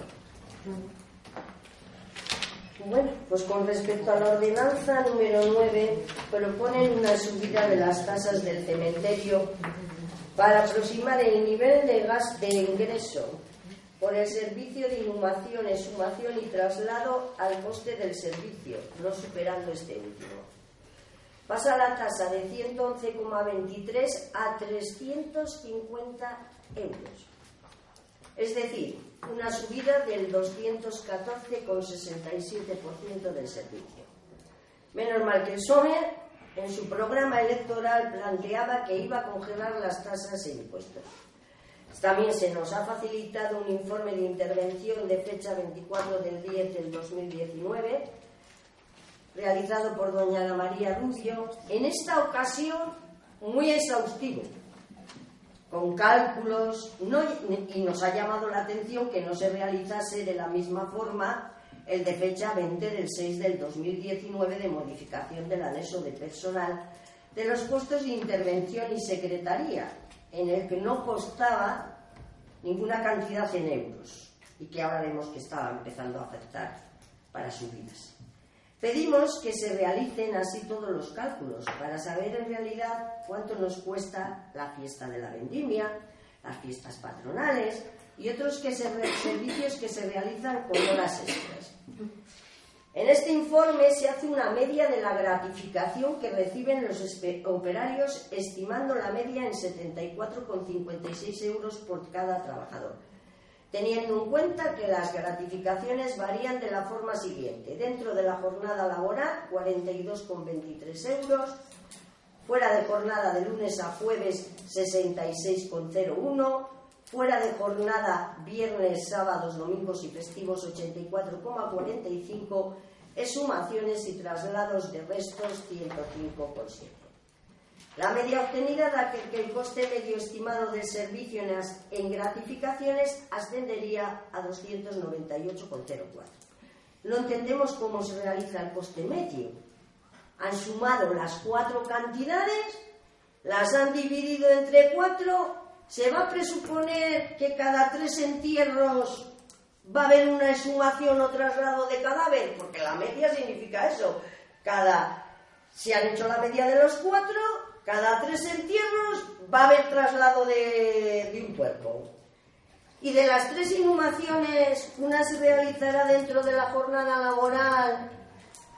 Bueno, pues con respecto a la ordenanza número 9, proponen una subida de las tasas del cementerio para aproximar el nivel de gas de ingreso por el servicio de inhumación, exhumación y traslado al coste del servicio, no superando este último. Pasa la tasa de 111,23 a 350 euros. Es decir, una subida del 214,67% del servicio. Menos mal que el PSOE en su programa electoral planteaba que iba a congelar las tasas e impuestos. También se nos ha facilitado un informe de intervención de fecha 24 del 10 del 2019, realizado por doña Ana María Rubio, en esta ocasión muy exhaustivo, con cálculos, y nos ha llamado la atención que no se realizase de la misma forma el de fecha 20 del 6 del 2019 de modificación del anexo de personal de los puestos de intervención y secretaría, en el que no constaba ninguna cantidad en euros y que ahora vemos que estaba empezando a afectar para subidas. Pedimos que se realicen así todos los cálculos para saber en realidad cuánto nos cuesta la fiesta de la vendimia, las fiestas patronales y otros que se servicios que se realizan con horas extras. En este informe se hace una media de la gratificación que reciben los operarios, estimando la media en 74,56 euros por cada trabajador, teniendo en cuenta que las gratificaciones varían de la forma siguiente. Dentro de la jornada laboral, 42,23 euros. Fuera de jornada de lunes a jueves, 66,01. Fuera de jornada viernes, sábados, domingos y festivos, 84,45. Exhumaciones y traslados de restos, 105,7. La media obtenida da que, el coste medio estimado del servicio en, gratificaciones ascendería a 298,04. No entendemos cómo se realiza el coste medio. Han sumado las cuatro cantidades, las han dividido entre cuatro, se va a presuponer que cada tres entierros va a haber una exhumación o traslado de cadáver, porque la media significa eso. Cada, si han hecho la media de los cuatro, cada tres entierros va a haber traslado de, un cuerpo. Y de las tres inhumaciones, una se realizará dentro de la jornada laboral,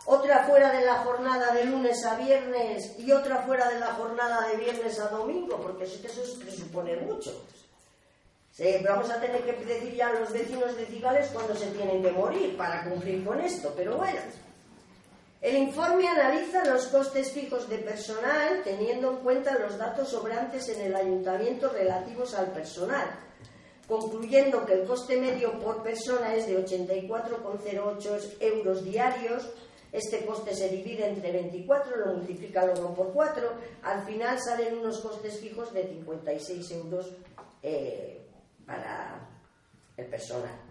otra fuera de la jornada de lunes a viernes y otra fuera de la jornada de viernes a domingo, porque es que eso es presuponer mucho. Sí, vamos a tener que decir ya a los vecinos de Cigales cuando se tienen que morir para cumplir con esto, pero bueno. El informe analiza los costes fijos de personal teniendo en cuenta los datos sobrantes en el ayuntamiento relativos al personal, concluyendo que el coste medio por persona es de 84,08 euros diarios. Este coste se divide entre 24, lo multiplica luego por 4. Al final salen unos costes fijos de 56 euros eh, para el personal.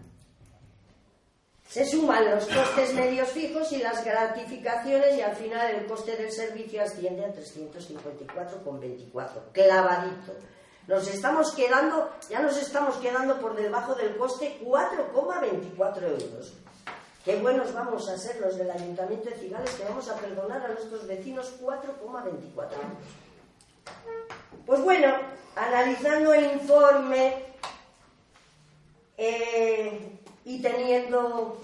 Se suman los costes medios fijos y las gratificaciones y al final el coste del servicio asciende a 354,24. Clavadito. Nos estamos quedando, ya nos estamos quedando por debajo del coste 4,24 euros. Qué buenos vamos a ser los del Ayuntamiento de Cigales que vamos a perdonar a nuestros vecinos 4,24 euros. Pues bueno, analizando el informe eh, y teniendo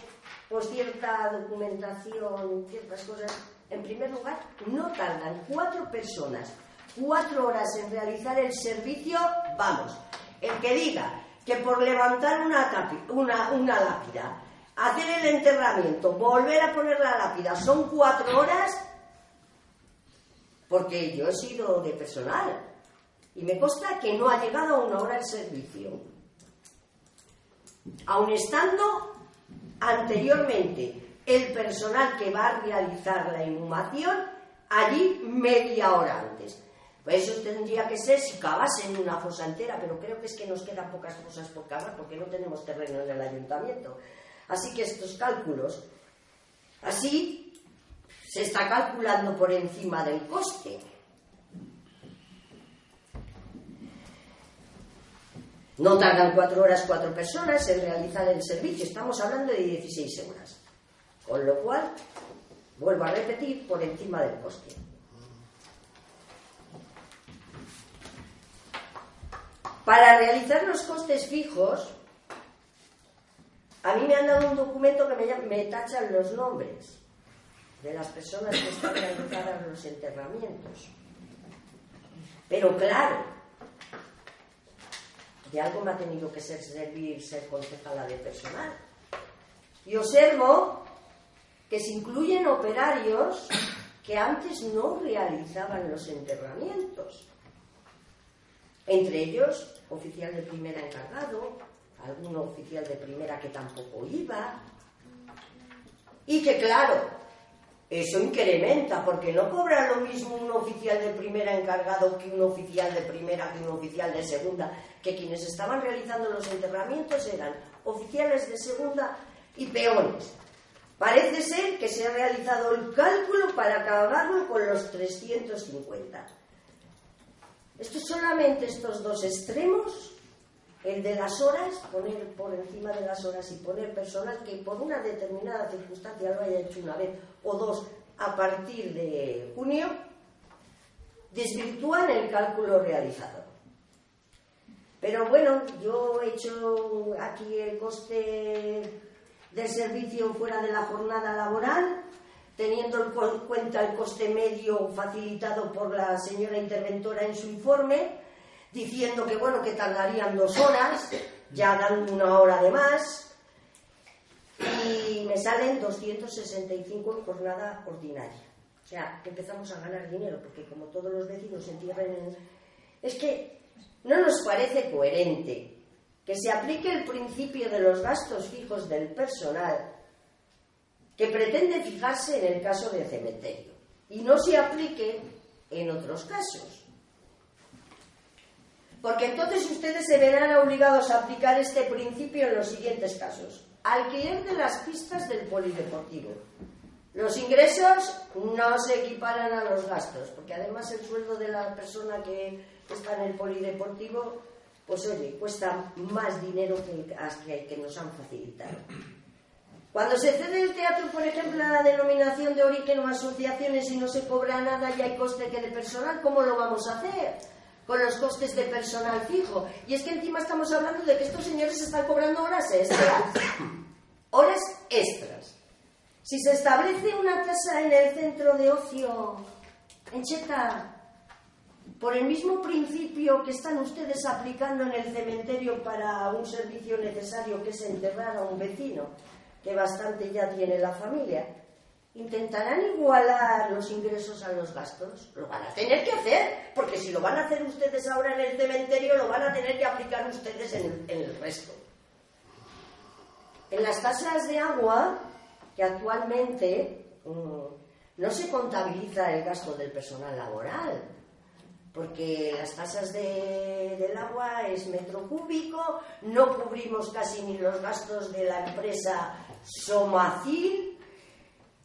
pues cierta documentación, ciertas cosas, en primer lugar, no tardan cuatro personas cuatro horas en realizar el servicio, vamos, el que diga que por levantar una, una, una lápida, hacer el enterramiento, volver a poner la lápida, son cuatro horas, porque yo he sido de personal y me consta que no ha llegado a una hora el servicio. Aun estando anteriormente el personal que va a realizar la inhumación allí media hora antes. Pues eso tendría que ser si cavasen una fosa entera, pero creo que es que nos quedan pocas fosas por cavar porque no tenemos terreno en el ayuntamiento. Así que estos cálculos, así se está calculando por encima del coste. No tardan cuatro horas cuatro personas en realizar el servicio, estamos hablando de 16 horas. Con lo cual, vuelvo a repetir, por encima del coste. Para realizar los costes fijos, a mí me han dado un documento que me, me tachan los nombres de las personas que están realizadas los enterramientos. Pero claro, de algo me ha tenido que ser servir ser concejala de personal. Y observo que se incluyen operarios que antes no realizaban los enterramientos. Entre ellos, oficial de primera encargado, algún oficial de primera que tampoco iba. Y que claro, eso incrementa, porque no cobra lo mismo un oficial de primera encargado que un oficial de primera, que un oficial de segunda, que quienes estaban realizando los enterramientos eran oficiales de segunda y peones. Parece ser que se ha realizado el cálculo para acabarlo con los 350. Esto solamente estos dos extremos, el de las horas, poner por encima de las horas y poner personal que por una determinada circunstancia lo haya hecho una vez o dos a partir de junio, desvirtúan el cálculo realizado. Pero bueno, yo he hecho aquí el coste del servicio fuera de la jornada laboral, teniendo en cuenta el coste medio facilitado por la señora interventora en su informe, diciendo que bueno, que tardarían dos horas, ya dando una hora de más, y me salen 265 en jornada ordinaria. O sea, empezamos a ganar dinero, porque como todos los vecinos se entierran en... Es que no nos parece coherente que se aplique el principio de los gastos fijos del personal que pretende fijarse en el caso del cementerio y no se aplique en otros casos. Porque entonces ustedes se verán obligados a aplicar este principio en los siguientes casos. Alquiler de las pistas del polideportivo. Los ingresos no se equiparan a los gastos, porque además el sueldo de la persona que está en el polideportivo, pues oye, cuesta más dinero que el que nos han facilitado. Cuando se cede el teatro, por ejemplo, a la denominación de origen o asociaciones y no se cobra nada y hay coste que de personal, ¿cómo lo vamos a hacer? Con los costes de personal fijo. Y es que encima estamos hablando de que estos señores están cobrando horas extras. <coughs> Horas extras. Si se establece una tasa en el centro de ocio, en Cheta, por el mismo principio que están ustedes aplicando en el cementerio para un servicio necesario que es enterrar a un vecino, que bastante ya tiene la familia, intentarán igualar los ingresos a los gastos. Lo van a tener que hacer, porque si lo van a hacer ustedes ahora en el cementerio, lo van a tener que aplicar ustedes en el, resto. En las tasas de agua, que actualmente mm, no se contabiliza el gasto del personal laboral, porque las tasas del agua es metro cúbico, no cubrimos casi ni los gastos de la empresa Somacil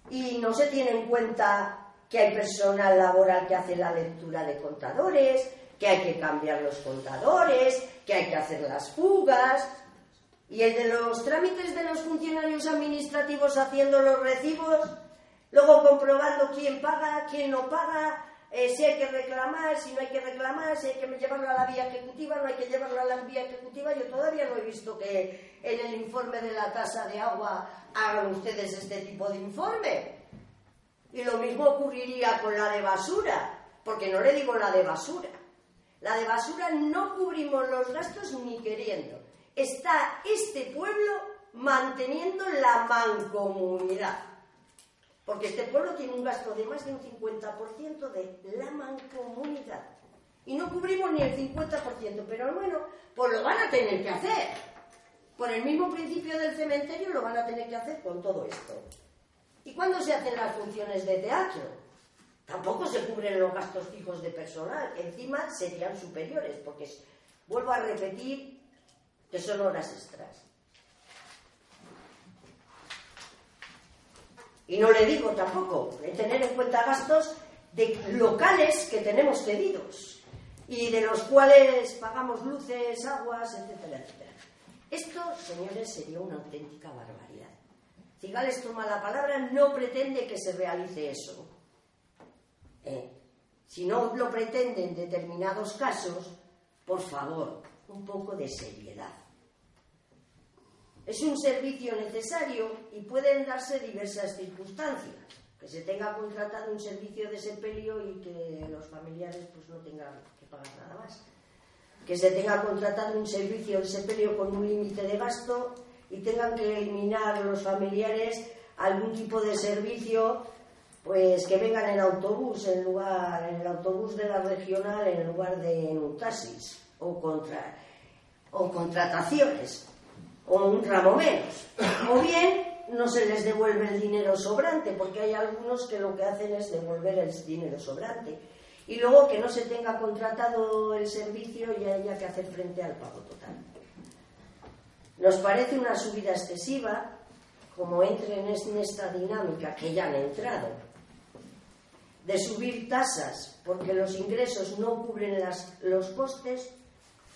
y no se tiene en cuenta que hay personal laboral que hace la lectura de contadores, que hay que cambiar los contadores, que hay que hacer las fugas. Y el de los trámites de los funcionarios administrativos haciendo los recibos, luego comprobando quién paga, quién no paga, eh, si hay que reclamar, si no hay que reclamar, si hay que llevarlo a la vía ejecutiva, no hay que llevarlo a la vía ejecutiva. Yo todavía no he visto que en el informe de la tasa de agua hagan ustedes este tipo de informe. Y lo mismo ocurriría con la de basura. porque no le digo la de basura. La de basura no cubrimos los gastos ni queriendo. Está este pueblo manteniendo la mancomunidad. Porque este pueblo tiene un gasto de más de un 50% de la mancomunidad. Y no cubrimos ni el 50%, pero bueno, pues lo van a tener que hacer. Por el mismo principio del cementerio lo van a tener que hacer con todo esto. ¿Y cuándo se hacen las funciones de teatro? Tampoco se cubren los gastos fijos de personal. Encima serían superiores, porque vuelvo a repetir que son horas extras. Y no le digo tampoco de tener en cuenta gastos de locales que tenemos cedidos y de los cuales pagamos luces, aguas, etcétera, etcétera. Esto, señores, sería una auténtica barbaridad. Cigales toma la palabra, no pretende que se realice eso. Eh, si no lo pretende en determinados casos, por favor, un poco de seriedad. Es un servicio necesario y pueden darse diversas circunstancias. Que se tenga contratado un servicio de sepelio y que los familiares pues, no tengan que pagar nada más. Que se tenga contratado un servicio de sepelio con un límite de gasto y tengan que eliminar los familiares algún tipo de servicio pues que vengan en autobús en lugar en el autobús de la regional en lugar de en un taxis o contra o contrataciones o un ramo menos. O bien no se les devuelve el dinero sobrante, porque hay algunos que lo que hacen es devolver el dinero sobrante. Y luego que no se tenga contratado el servicio y haya que hacer frente al pago total. Nos parece una subida excesiva, como entren en esta dinámica que ya han entrado, de subir tasas porque los ingresos no cubren los costes,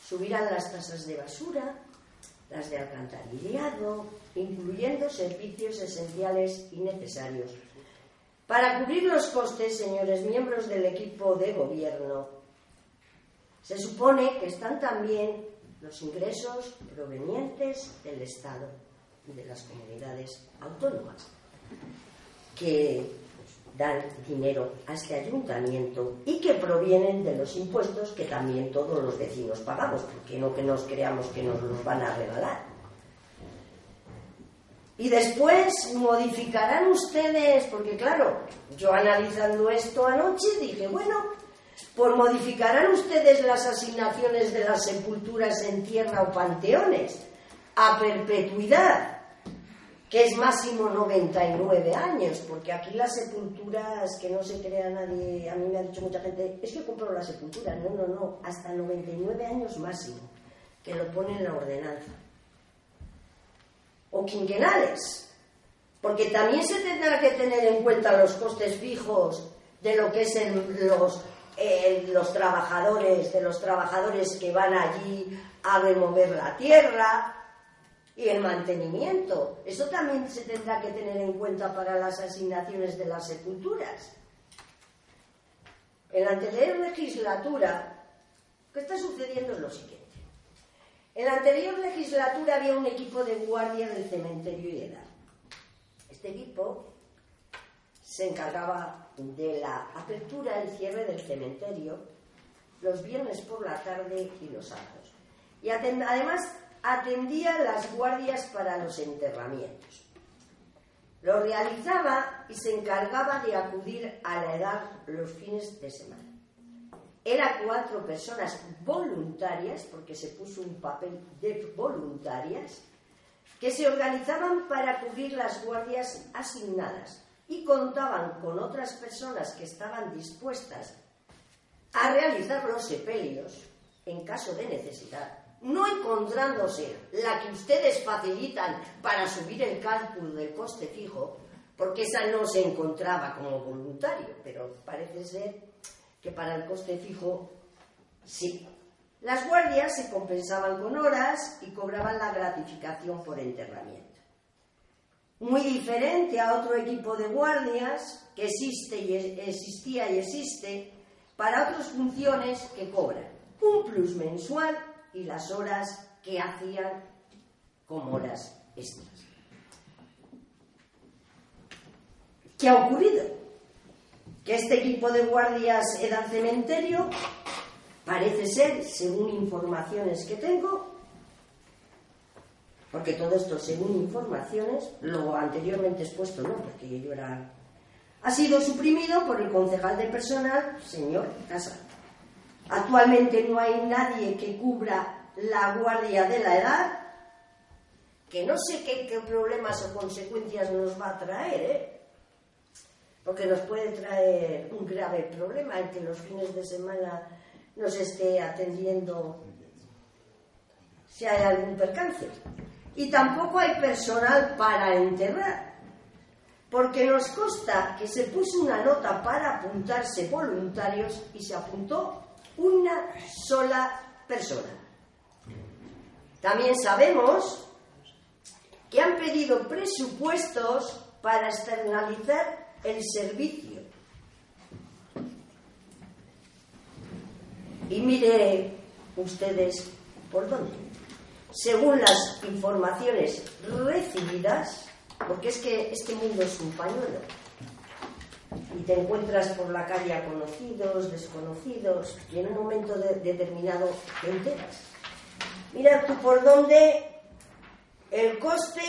subirán las tasas de basura, las de alcantarillado, incluyendo servicios esenciales y necesarios. Para cubrir los costes, señores miembros del equipo de gobierno, se supone que están también los ingresos provenientes del Estado y de las comunidades autónomas, que dan dinero a este ayuntamiento y que provienen de los impuestos que también todos los vecinos pagamos, porque no que nos creamos que nos los van a regalar. Y después modificarán ustedes, porque claro, yo analizando esto anoche dije, bueno, pues modificarán ustedes las asignaciones de las sepulturas en tierra o panteones a perpetuidad que es máximo 99 años, porque aquí las sepulturas, que no se crea nadie, a mí me ha dicho mucha gente, es que compro la sepultura, no, no, no, hasta 99 años máximo, que lo pone en la ordenanza. O quinquenales, porque también se tendrá que tener en cuenta los costes fijos de lo que es los, los trabajadores, de los trabajadores que van allí a remover la tierra, y el mantenimiento. Eso también se tendrá que tener en cuenta para las asignaciones de las sepulturas. En la anterior legislatura, ¿qué está sucediendo? Es lo siguiente. En la anterior legislatura había un equipo de guardia del cementerio y edad. Este equipo se encargaba de la apertura y cierre del cementerio los viernes por la tarde y los sábados. Y además atendía las guardias para los enterramientos. Lo realizaba y se encargaba de acudir a la edad los fines de semana. Eran cuatro personas voluntarias, porque se puso un papel de voluntarias, que se organizaban para cubrir las guardias asignadas y contaban con otras personas que estaban dispuestas a realizar los sepelios en caso de necesidad no encontrándose la que ustedes facilitan para subir el cálculo del coste fijo, porque esa no se encontraba como voluntario, pero parece ser que para el coste fijo sí. Las guardias se compensaban con horas y cobraban la gratificación por enterramiento. Muy diferente a otro equipo de guardias que existe y existía y existe para otras funciones que cobran un plus mensual y las horas que hacían como horas extras. ¿Qué ha ocurrido? que este equipo de guardias era cementerio, parece ser, según informaciones que tengo, porque todo esto según informaciones, lo anteriormente expuesto no, porque yo era... Ha sido suprimido por el concejal de personal, señor Casa. Actualmente no hay nadie que cubra la guardia de la edad, que no sé qué, problemas o consecuencias nos va a traer, ¿eh? porque nos puede traer un grave problema en que los fines de semana nos esté atendiendo si hay algún percance. Y tampoco hay personal para enterrar, porque nos consta que se puso una nota para apuntarse voluntarios y se apuntó una sola persona. También sabemos que han pedido presupuestos para externalizar el servicio. Y mire ustedes por dónde. Según las informaciones recibidas, porque es que este mundo es un pañuelo, y te encuentras por la calle a conocidos, desconocidos, y en un momento determinado te enteras. Mira tú por dónde el coste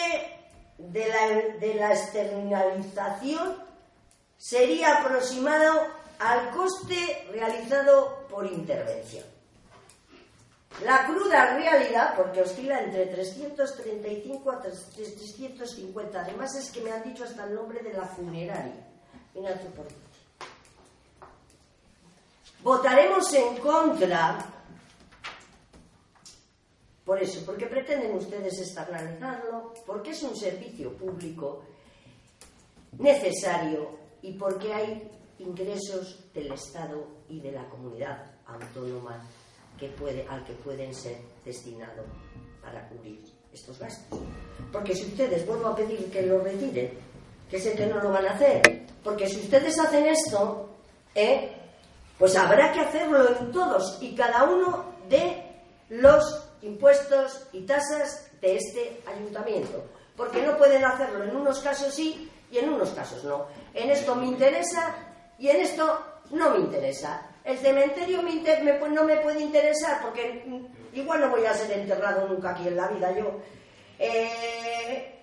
de la, de la externalización sería aproximado al coste realizado por intervención. La cruda realidad, porque oscila entre 335 a 350, además es que me han dicho hasta el nombre de la funeraria. Votaremos en contra por eso, porque pretenden ustedes externalizarlo, porque es un servicio público necesario y porque hay ingresos del Estado y de la comunidad autónoma que al que pueden ser destinados para cubrir estos gastos. Porque si ustedes vuelvo a pedir que lo retiren, que sé que no lo van a hacer, porque si ustedes hacen esto, ¿eh? pues habrá que hacerlo en todos y cada uno de los impuestos y tasas de este ayuntamiento, porque no pueden hacerlo en unos casos sí y en unos casos no. En esto me interesa y en esto no me interesa. El cementerio no me puede interesar porque igual no voy a ser enterrado nunca aquí en la vida yo. Eh,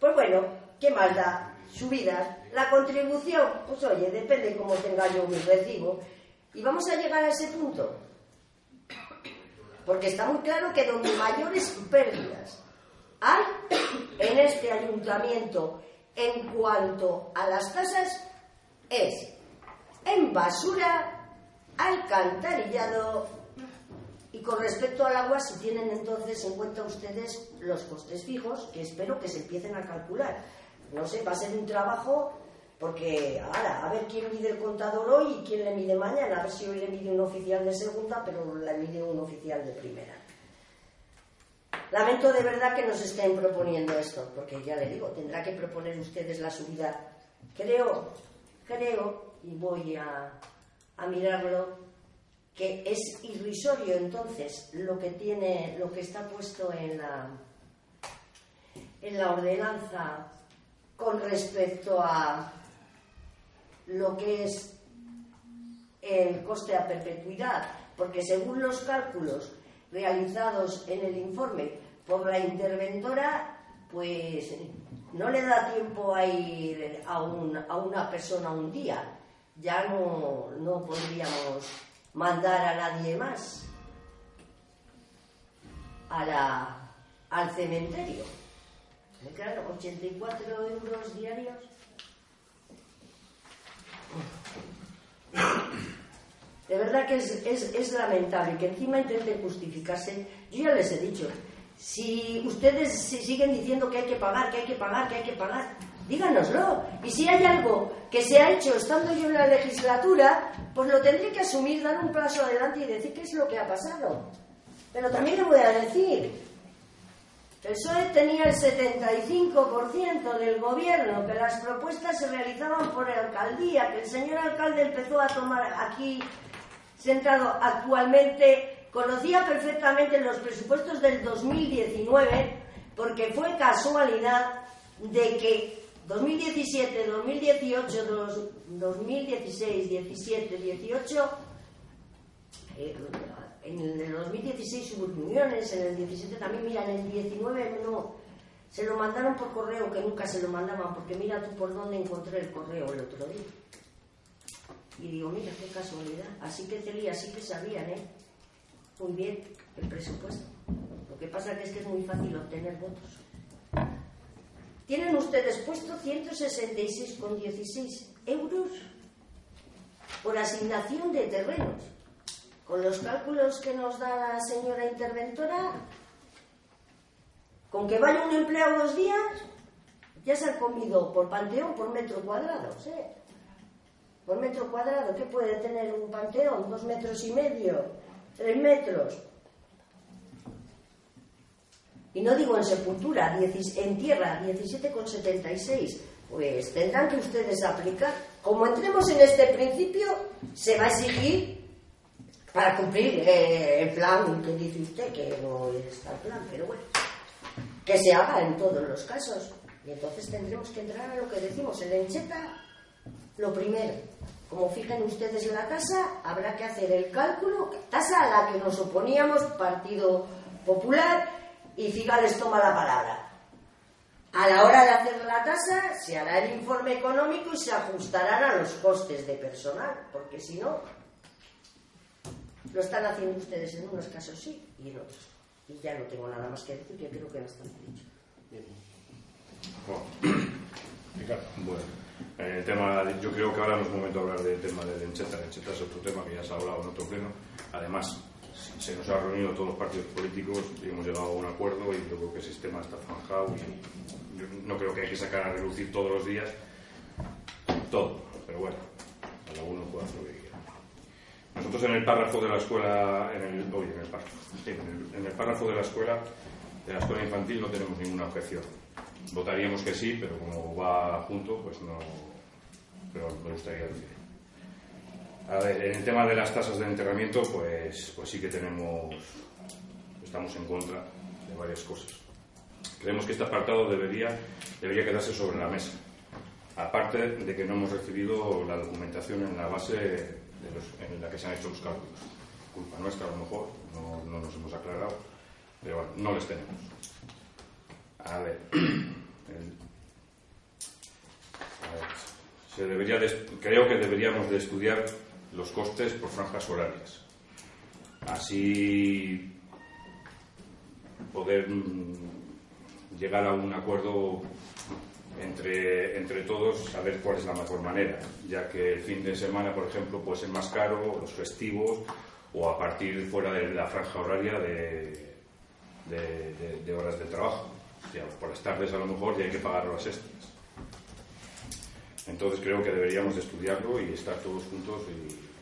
pues bueno, ¿qué más da? Subidas. La contribución, pues oye, depende cómo tenga yo mi recibo. Y vamos a llegar a ese punto. Porque está muy claro que donde mayores pérdidas hay en este ayuntamiento en cuanto a las tasas es en basura, alcantarillado y con respecto al agua, si tienen entonces en cuenta ustedes los costes fijos, que espero que se empiecen a calcular. No sé, va a ser un trabajo porque, ahora, a ver quién mide el contador hoy y quién le mide mañana. A ver si hoy le mide un oficial de segunda, pero le mide un oficial de primera. Lamento de verdad que nos estén proponiendo esto, porque ya le digo, tendrá que proponer ustedes la subida. Creo, creo, y voy a, mirarlo, que es irrisorio entonces lo que tiene, lo que está puesto en la, en la ordenanza con respecto a lo que es el coste a perpetuidad, porque según los cálculos realizados en el informe por la interventora, pues no le da tiempo a ir a, a una persona un día. Ya no, no podríamos mandar a nadie más a la, al cementerio. Claro, 84 euros diarios. De verdad que es, es, lamentable que encima intenten justificarse. Yo ya les he dicho, si ustedes siguen diciendo que hay que pagar, que hay que pagar, que hay que pagar, díganoslo. Y si hay algo que se ha hecho estando yo en la legislatura, pues lo tendré que asumir, dar un paso adelante y decir qué es lo que ha pasado. Pero también le voy a decir, el PSOE tenía el 75% del gobierno, que las propuestas se realizaban por alcaldía, que el señor alcalde empezó a tomar aquí sentado actualmente, conocía perfectamente los presupuestos del 2019 porque fue casualidad de que 2017, 2018, dos- 2016, 17, 18. En el 2016 hubo reuniones, en el 17 también, mira, en el 19 no. Se lo mandaron por correo, que nunca se lo mandaban, porque mira tú por dónde encontré el correo el otro día. Y digo, mira, qué casualidad. Así que Celia, sí que sabían, ¿eh? Muy bien, el presupuesto. Lo que pasa que es que es muy fácil obtener votos. Tienen ustedes puesto 166,16 euros por asignación de terrenos. Con los cálculos que nos da la señora interventora, con que vaya un empleado dos días, ya se han comido por panteón por metro cuadrado, ¿eh? Por metro cuadrado, ¿qué puede tener un panteón? ¿Dos metros y medio? ¿Tres metros? Y no digo en sepultura, en tierra, 17,76. Pues tendrán que ustedes aplicar. Como entremos en este principio, se va a exigir para cumplir eh, el plan que dice usted, que no está el plan, pero bueno, que se haga en todos los casos. Y entonces tendremos que entrar a lo que decimos, el encheta, lo primero. Como fijan ustedes en la tasa, habrá que hacer el cálculo, tasa a la que nos oponíamos, Partido Popular, y Cigales toma la palabra. A la hora de hacer la tasa, se hará el informe económico y se ajustarán a los costes de personal, porque si no, lo están haciendo ustedes en unos casos sí y en otros. Y ya no tengo nada más que decir, que creo que bastante dicho. Bueno, en el tema, yo creo que ahora no es momento de hablar del tema de Lencheta. Lencheta es otro tema que ya se ha hablado en otro pleno. Además, se nos ha reunido todos los partidos políticos y hemos llegado a un acuerdo y yo creo que el sistema está zanjado y yo no creo que hay que sacar a relucir todos los días todo, pero bueno, cada uno puede hacer lo que. Nosotros en el párrafo de la escuela, en el, oye, en el párrafo, de la escuela, de la escuela infantil no tenemos ninguna objeción. Votaríamos que sí, pero como va junto, pues no. Pero me gustaría decir. A ver, en el tema de las tasas de enterramiento, pues, pues sí que tenemos. Estamos en contra de varias cosas. Creemos que este apartado debería, debería quedarse sobre la mesa. Aparte de que no hemos recibido la documentación en la base en la que se han hecho los cálculos. Culpa nuestra, a lo mejor, no, no nos hemos aclarado, pero bueno, no les tenemos. A ver, <clears throat> a ver, se debería de- creo que deberíamos de estudiar los costes por franjas horarias. Así poder mm, llegar a un acuerdo entre, entre todos, saber cuál es la mejor manera, ya que el fin de semana, por ejemplo, puede ser más caro, los festivos, o a partir fuera de la franja horaria de, de- de- de horas de trabajo. Ya, por las tardes a lo mejor ya hay que pagar horas extras. Entonces creo que deberíamos de estudiarlo y estar todos juntos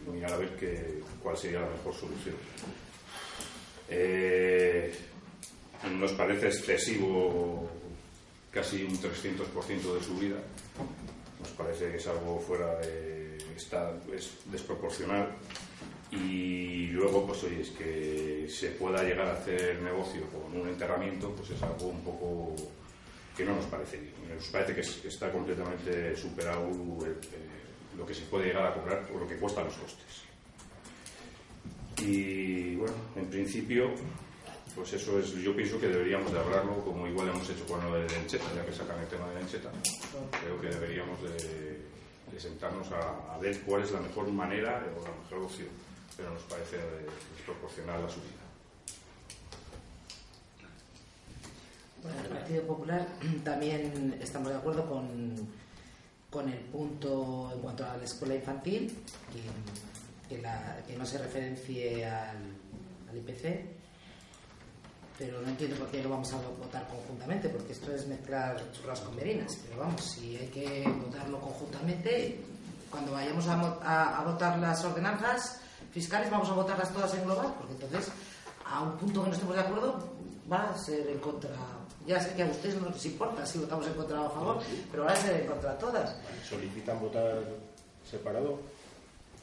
y mirar a ver qué, cuál sería la mejor solución. Eh, nos parece excesivo casi un 300% de subida. Nos parece que es algo fuera de. está es desproporcional. Y luego, pues oye, que se pueda llegar a hacer negocio con un enterramiento, pues es algo un poco que no nos parece bien. Nos parece que es- que está completamente superado el- eh, lo que se puede llegar a cobrar o lo que cuestan los costes. Y bueno, en principio, pues eso es, yo pienso que deberíamos de hablarlo como igual hemos hecho con lo de Lencheta, ya que sacan el tema de Lencheta. Creo que deberíamos de, de sentarnos a, ver cuál es la mejor manera o la mejor opción, pero nos parece desproporcional la subida. Bueno, el Partido Popular <clears throat> también estamos de acuerdo con, con el punto en cuanto a la escuela infantil, que, la- que no se referencie al IPC, pero no entiendo por qué lo vamos a votar conjuntamente, porque esto es mezclar churras con merinas. Pero vamos, si hay que votarlo conjuntamente, cuando vayamos a, a- a votar las ordenanzas fiscales, vamos a votarlas todas en global, porque entonces, a un punto que no estemos de acuerdo, va a ser en contra. Ya sé que a ustedes no les importa si votamos en contra o a favor, pero va a ser en contra todas. Solicitan votar separado,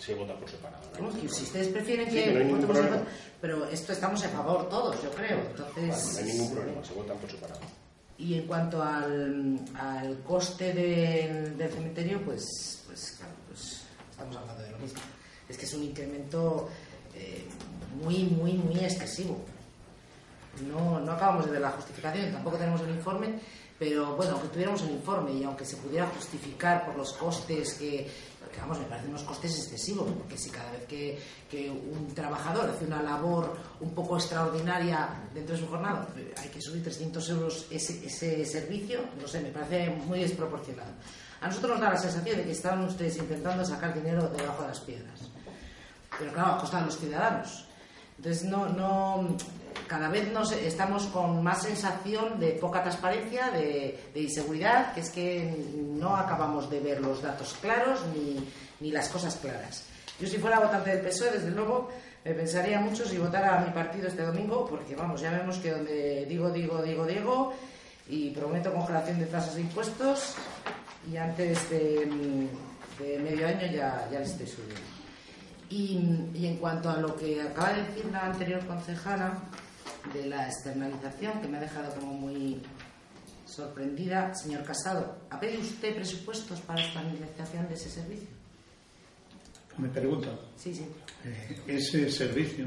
se vota por separado. ¿no? Si ustedes prefieren que no votemos pero esto estamos a favor todos, yo creo. Entonces, no hay ningún problema, se votan por separado. Y en cuanto al, al coste del, del cementerio, pues, pues claro, pues estamos hablando de lo mismo. Es que es un incremento eh, muy, muy, muy excesivo. No, no acabamos de ver la justificación, tampoco tenemos el informe, pero bueno, aunque tuviéramos el informe y aunque se pudiera justificar por los costes que, que vamos, me parecen unos costes excesivos, porque si cada vez que, que un trabajador hace una labor un poco extraordinaria dentro de su jornada, hay que subir 300 euros ese, servicio, no sé, me parece muy desproporcionado. A nosotros nos da la sensación de que están ustedes intentando sacar dinero de debajo de las piedras. Pero claro, a costa de los ciudadanos. Entonces, no, cada vez nos estamos con más sensación de poca transparencia, de, inseguridad, que es que no acabamos de ver los datos claros ni, ni las cosas claras. Yo si fuera votante del PSOE, desde luego, me pensaría mucho si votara a mi partido este domingo, porque vamos, ya vemos que donde digo, digo, digo, digo, y prometo congelación de tasas de impuestos, y antes de, medio año ya, ya le estoy subiendo. Y en cuanto a lo que acaba de decir la anterior concejala, de la externalización, que me ha dejado como muy sorprendida. Señor Casado, ¿ha pedido usted presupuestos para externalización de ese servicio? Me pregunta. Sí, sí. Eh, ese servicio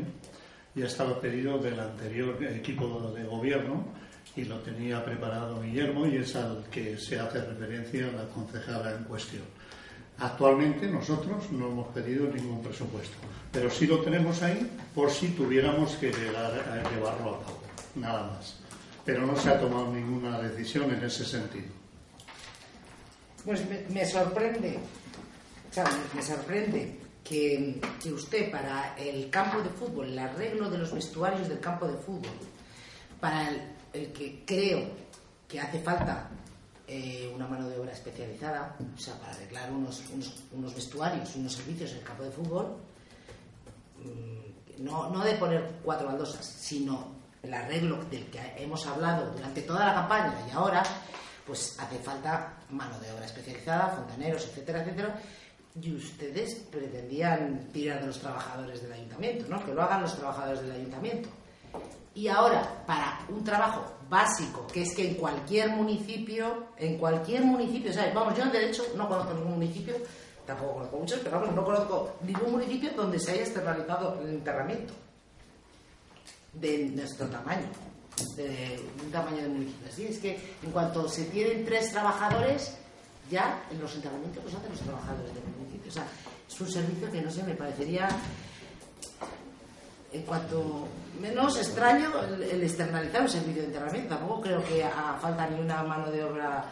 ya estaba pedido del anterior equipo de gobierno y lo tenía preparado Guillermo y es al que se hace referencia la concejala en cuestión. Actualmente nosotros no hemos pedido ningún presupuesto, pero sí lo tenemos ahí por si tuviéramos que a llevarlo a cabo, nada más. Pero no se ha tomado ninguna decisión en ese sentido. Pues me, sorprende, o sea, me, sorprende que, que usted para el campo de fútbol, el arreglo de los vestuarios del campo de fútbol, para el, que creo que hace falta eh, una mano de obra especializada, o sea, para arreglar unos, unos, unos vestuarios unos servicios en el campo de fútbol, no, no de poner cuatro baldosas, sino el arreglo del que hemos hablado durante toda la campaña y ahora, pues hace falta mano de obra especializada, fontaneros, etcétera, etcétera. Y ustedes pretendían tirar de los trabajadores del ayuntamiento, ¿no? Que lo hagan los trabajadores del ayuntamiento. Y ahora, para un trabajo básico, que es que en cualquier municipio, en cualquier municipio, ¿sabes? Vamos, yo de hecho no conozco ningún municipio, tampoco conozco muchos, pero vamos, no conozco ningún municipio donde se haya externalizado el enterramiento de nuestro tamaño, de un tamaño de municipio. Así es que en cuanto se tienen tres trabajadores, ya en los enterramientos los hacen los trabajadores del municipio. O sea, es un servicio que no sé, me parecería en cuanto menos extraño el, externalizar un servicio de enterramiento. Tampoco creo que haga falta ni una mano de obra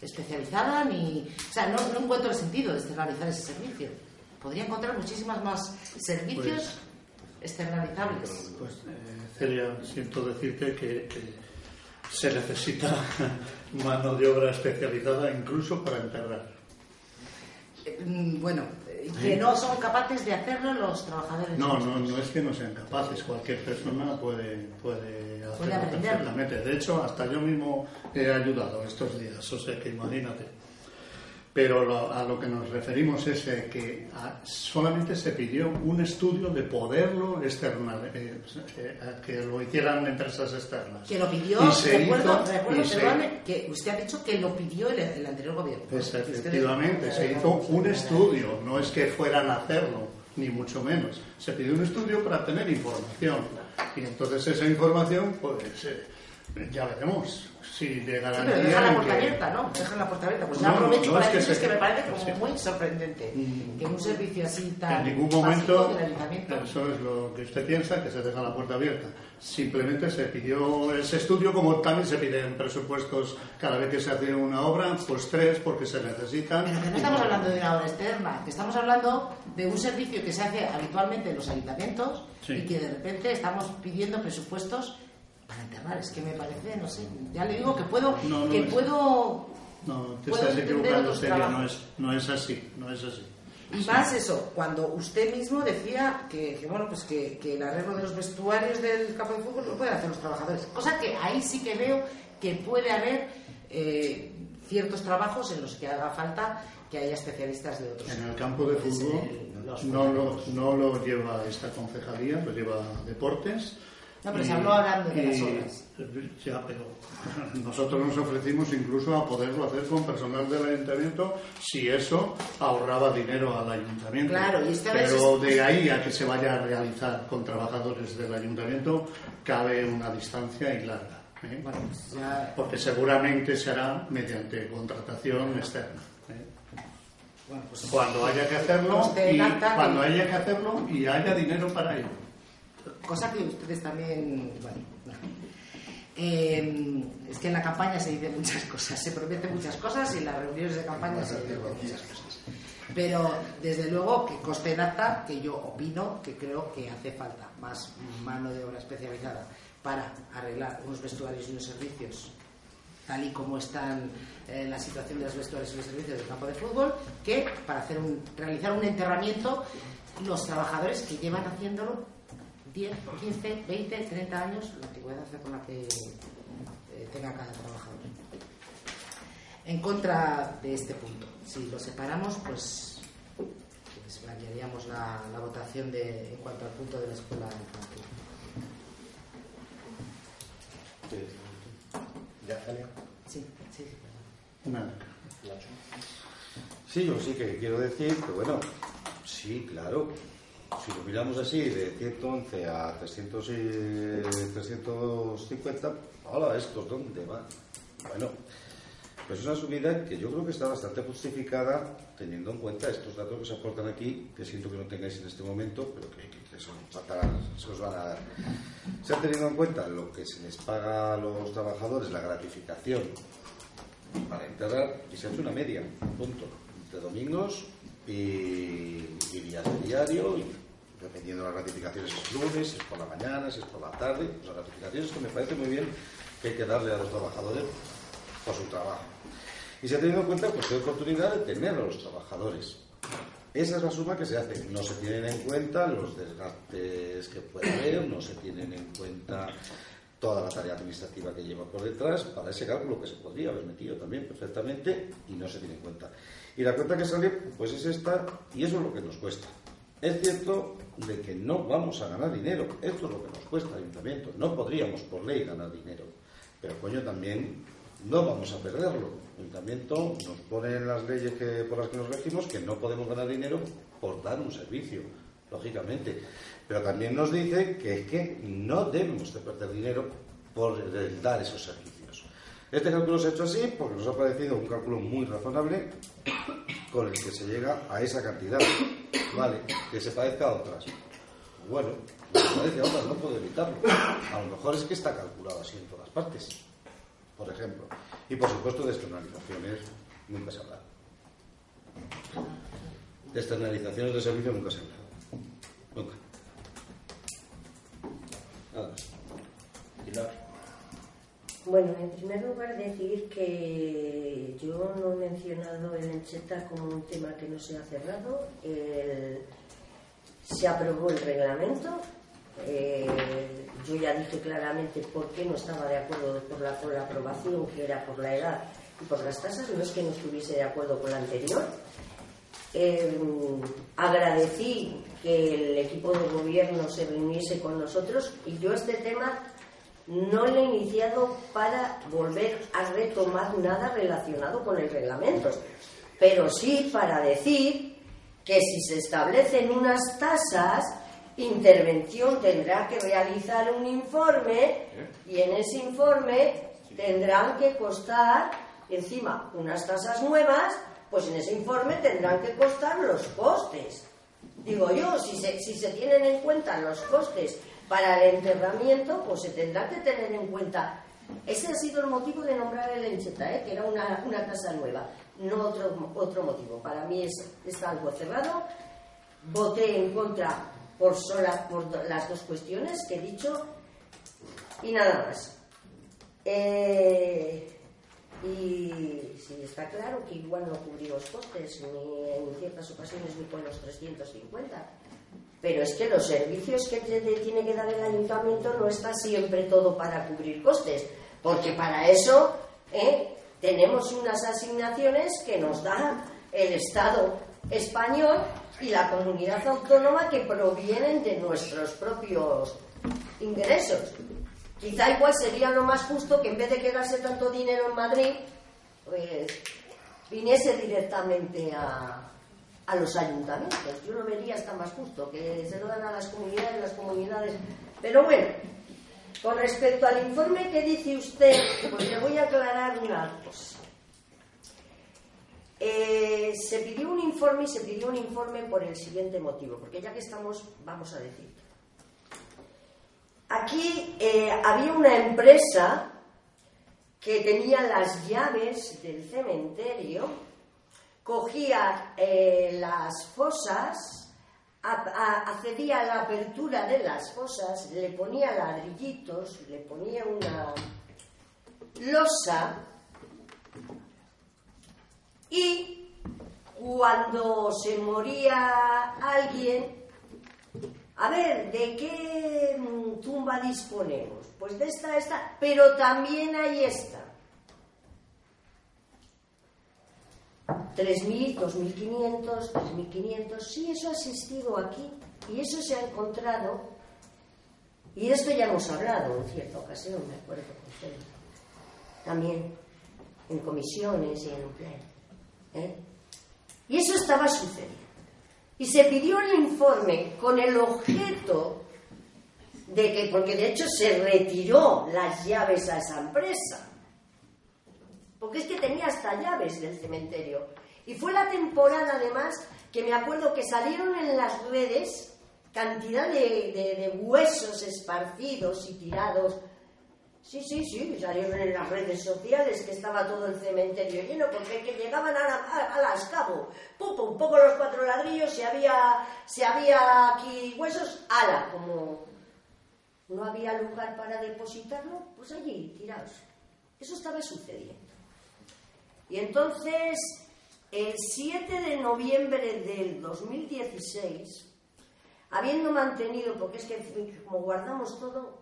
especializada, ni. O sea, no, no encuentro el sentido de externalizar ese servicio. Podría encontrar muchísimas más servicios externalizables. Pues, eh, Celia, siento decirte que, que se necesita <laughs> mano de obra especializada incluso para enterrar. Eh, mm, Bueno, que no son capaces de hacerlo los trabajadores. No, no, no es que no sean capaces, cualquier persona puede, puede hacerlo aprenderlo. perfectamente. De hecho, hasta yo mismo he ayudado estos días, o sea que imagínate. Pero lo- a lo que nos referimos es eh, que ah, solamente se pidió un estudio de poderlo external, eh, eh, que lo hicieran empresas externas. Que lo pidió, recuerdo, que usted ha dicho que lo pidió el, el anterior gobierno. Pues ustedes- efectivamente, se hizo un estudio, no es que fueran a hacerlo, ni mucho menos. Se pidió un estudio para tener información. Y entonces esa información, pues ya veremos si de Sí, garantía. pero deja la puerta que- abierta, ¿no? Deja la puerta abierta. Pues No, ya aprovecho no, para es que decirles se- que me parece como sí. muy sorprendente Mm. que un servicio así tan En ningún momento, eso es lo que usted piensa, que se deja la puerta abierta. Simplemente se pidió ese estudio, como también se piden presupuestos cada vez que se hace una obra, pues tres, porque se necesitan. Pero que no estamos hablando de una obra externa, que estamos hablando de un servicio que se hace habitualmente en los ayuntamientos Sí. y que de repente estamos pidiendo presupuestos para enterrar. Es que me parece, no sé, ya le digo que puedo, No, no que es- puedo No, te Puedo estás equivocando, Celia, no es, no es así, no es así. Y más eso, cuando usted mismo decía que, que, bueno, pues que, que el arreglo de los vestuarios del campo de fútbol lo pueden hacer los trabajadores. Cosa que ahí sí que veo que puede haber eh, ciertos trabajos en los que haga falta que haya especialistas de otros. En el campo de fútbol el- no lo, no lo lleva esta concejalía, lo lleva deportes, No, pero se habló hablando de las obras. Ya, pero <laughs> nosotros nos ofrecimos incluso a poderlo hacer con personal del ayuntamiento si eso ahorraba dinero al ayuntamiento. Claro, y esta vez pero es- de ahí a que se vaya a realizar con trabajadores del ayuntamiento cabe una distancia y larga. ¿eh? Bueno, pues ya, Porque seguramente será mediante contratación externa. ¿eh? bueno, pues Cuando haya que hacerlo Coste y cuando haya que hacerlo y haya dinero para ello. Cosa que ustedes también, bueno, no. Eh, es que en la campaña se dicen muchas cosas, se prometen muchas cosas y en las reuniones de campaña se dicen muchas cosas. Pero desde luego que coste en acta, que yo opino que creo que hace falta más mano de obra especializada para arreglar unos vestuarios y unos servicios tal y como están eh, la situación de los vestuarios y los servicios del campo de fútbol, que para hacer un, realizar un enterramiento los trabajadores que llevan haciéndolo 10, 15, 20, 30 años, la antigüedad con la que eh, tenga cada trabajador. En contra de este punto, si lo separamos, pues, pues variaríamos la, la votación de, en cuanto al punto de la escuela infantil. ¿Ya, Celia? Sí, sí. Nacho. Sí, yo sí que quiero decir que, bueno, sí, claro. Si lo miramos así, de 111 a 300 y 350, hola, ¿estos dónde van? Bueno, pues es una subida que yo creo que está bastante justificada teniendo en cuenta estos datos que se aportan aquí, que siento que no tengáis en este momento, pero que, son, se os van a dar. Se ha tenido en cuenta lo que se les paga a los trabajadores, la gratificación para enterrar y se ha hecho una media, punto, de domingos y, y días de diario, y dependiendo de las ratificaciones, es lunes, si es por la mañana, si es por la tarde, pues las ratificaciones que me parece muy bien que hay que darle a los trabajadores por su trabajo. Y se ha tenido en cuenta pues, la oportunidad de tener a los trabajadores. Esa es la suma que se hace. No se tienen en cuenta los desgastes que puede haber, no se tienen en cuenta toda la tarea administrativa que lleva por detrás para ese cálculo que se podría haber metido también perfectamente y no se tiene en cuenta. Y la cuenta que sale pues es esta y eso es lo que nos cuesta. Es cierto de que no vamos a ganar dinero, esto es lo que nos cuesta al ayuntamiento, no podríamos por ley ganar dinero, pero coño también no vamos a perderlo. El ayuntamiento nos pone en las leyes que, por las que nos regimos que no podemos ganar dinero por dar un servicio, lógicamente. Pero también nos dice que es que no debemos de perder dinero por el dar esos servicios. Este cálculo se ha hecho así porque nos ha parecido un cálculo muy razonable con el que se llega a esa cantidad. Vale, que se parezca a otras. Bueno, se parece a otras, no puedo evitarlo. A lo mejor es que está calculado así en todas partes por ejemplo. Y por supuesto de externalizaciones nunca se habla. De externalizaciones de servicio nunca se habla. Nunca. Nada. Pilar. Bueno, en primer lugar decir que yo no he mencionado el Encheta como un tema que no se ha cerrado. Se aprobó el reglamento. Eh, yo ya dije claramente por qué no estaba de acuerdo por la, con la aprobación, que era por la edad y por las tasas. No es que no estuviese de acuerdo con la anterior. Eh, agradecí que el equipo de gobierno se reuniese con nosotros y yo este tema no le he iniciado para volver a retomar nada relacionado con el reglamento, pero sí para decir que si se establecen unas tasas, Intervención tendrá que realizar un informe y en ese informe tendrán que costar, encima, unas tasas nuevas, pues en ese informe tendrán que costar los costes. Digo yo, si se, si se tienen en cuenta los costes para el enterramiento, pues se tendrá que tener en cuenta. Ese ha sido el motivo de nombrar el Encheta, ¿eh? que era una, una tasa nueva, no otro, otro motivo. Para mí es, está algo cerrado. Voté en contra por, sola, por las dos cuestiones que he dicho y nada más. Eh, y sí, está claro que igual no cubrimos costes ni en ciertas ocasiones ni con los 350. Pero es que los servicios que tiene que dar el ayuntamiento no está siempre todo para cubrir costes, porque para eso ¿eh? tenemos unas asignaciones que nos da el Estado español y la comunidad autónoma que provienen de nuestros propios ingresos. Quizá igual sería lo más justo que en vez de quedarse tanto dinero en Madrid, pues viniese directamente a, a los ayuntamientos. Yo lo vería hasta más justo, que se lo dan a las comunidades, las comunidades. Pero bueno, con respecto al informe que dice usted, pues le voy a aclarar una cosa. Eh, se pidió un informe y se pidió un informe por el siguiente motivo, porque ya que estamos, vamos a decir. Aquí eh, había una empresa que tenía las llaves del cementerio, cogía eh, las fosas, accedía a la apertura de las fosas, le ponía ladrillitos, le ponía una losa y cuando se moría alguien, a ver, ¿de qué mm, tumba disponemos? Pues de esta, esta, pero también hay esta. 3.000, 2.500, 3.500, sí, eso ha existido aquí y eso se ha encontrado. Y de esto ya hemos hablado en cierta ocasión, me acuerdo con ustedes. También en comisiones y en un pleno. ¿eh? Y eso estaba sucediendo. Y se pidió el informe con el objeto de que, porque de hecho se retiró las llaves a esa empresa, porque es que tenía hasta llaves del cementerio. Y fue la temporada además que me acuerdo que salieron en las redes cantidad de, huesos esparcidos y tirados Sí, sí, sí, salieron en las redes sociales que estaba todo el cementerio lleno, porque que llegaban a, a, las cabo, pum, un poco los cuatro ladrillos, si había, si había aquí huesos, ala, como no había lugar para depositarlo, pues allí, tirados. Eso estaba sucediendo. Y entonces, el 7 de noviembre del 2016, habiendo mantenido, porque es que como guardamos todo,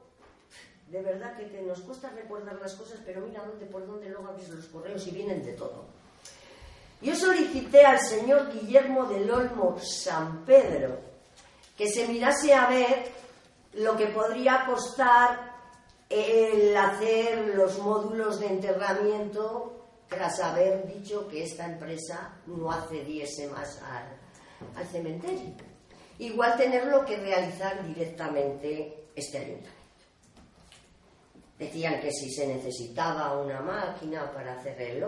de verdad que nos cuesta recordar las cosas, pero mira dónde, por dónde luego abres los correos y vienen de todo. Yo solicité al señor Guillermo del Olmo San Pedro que se mirase a ver lo que podría costar el hacer los módulos de enterramiento tras haber dicho que esta empresa no accediese más al, cementerio. Igual tenerlo que realizar directamente este ayuntamiento. Decían que si se necesitaba una máquina para hacer reloj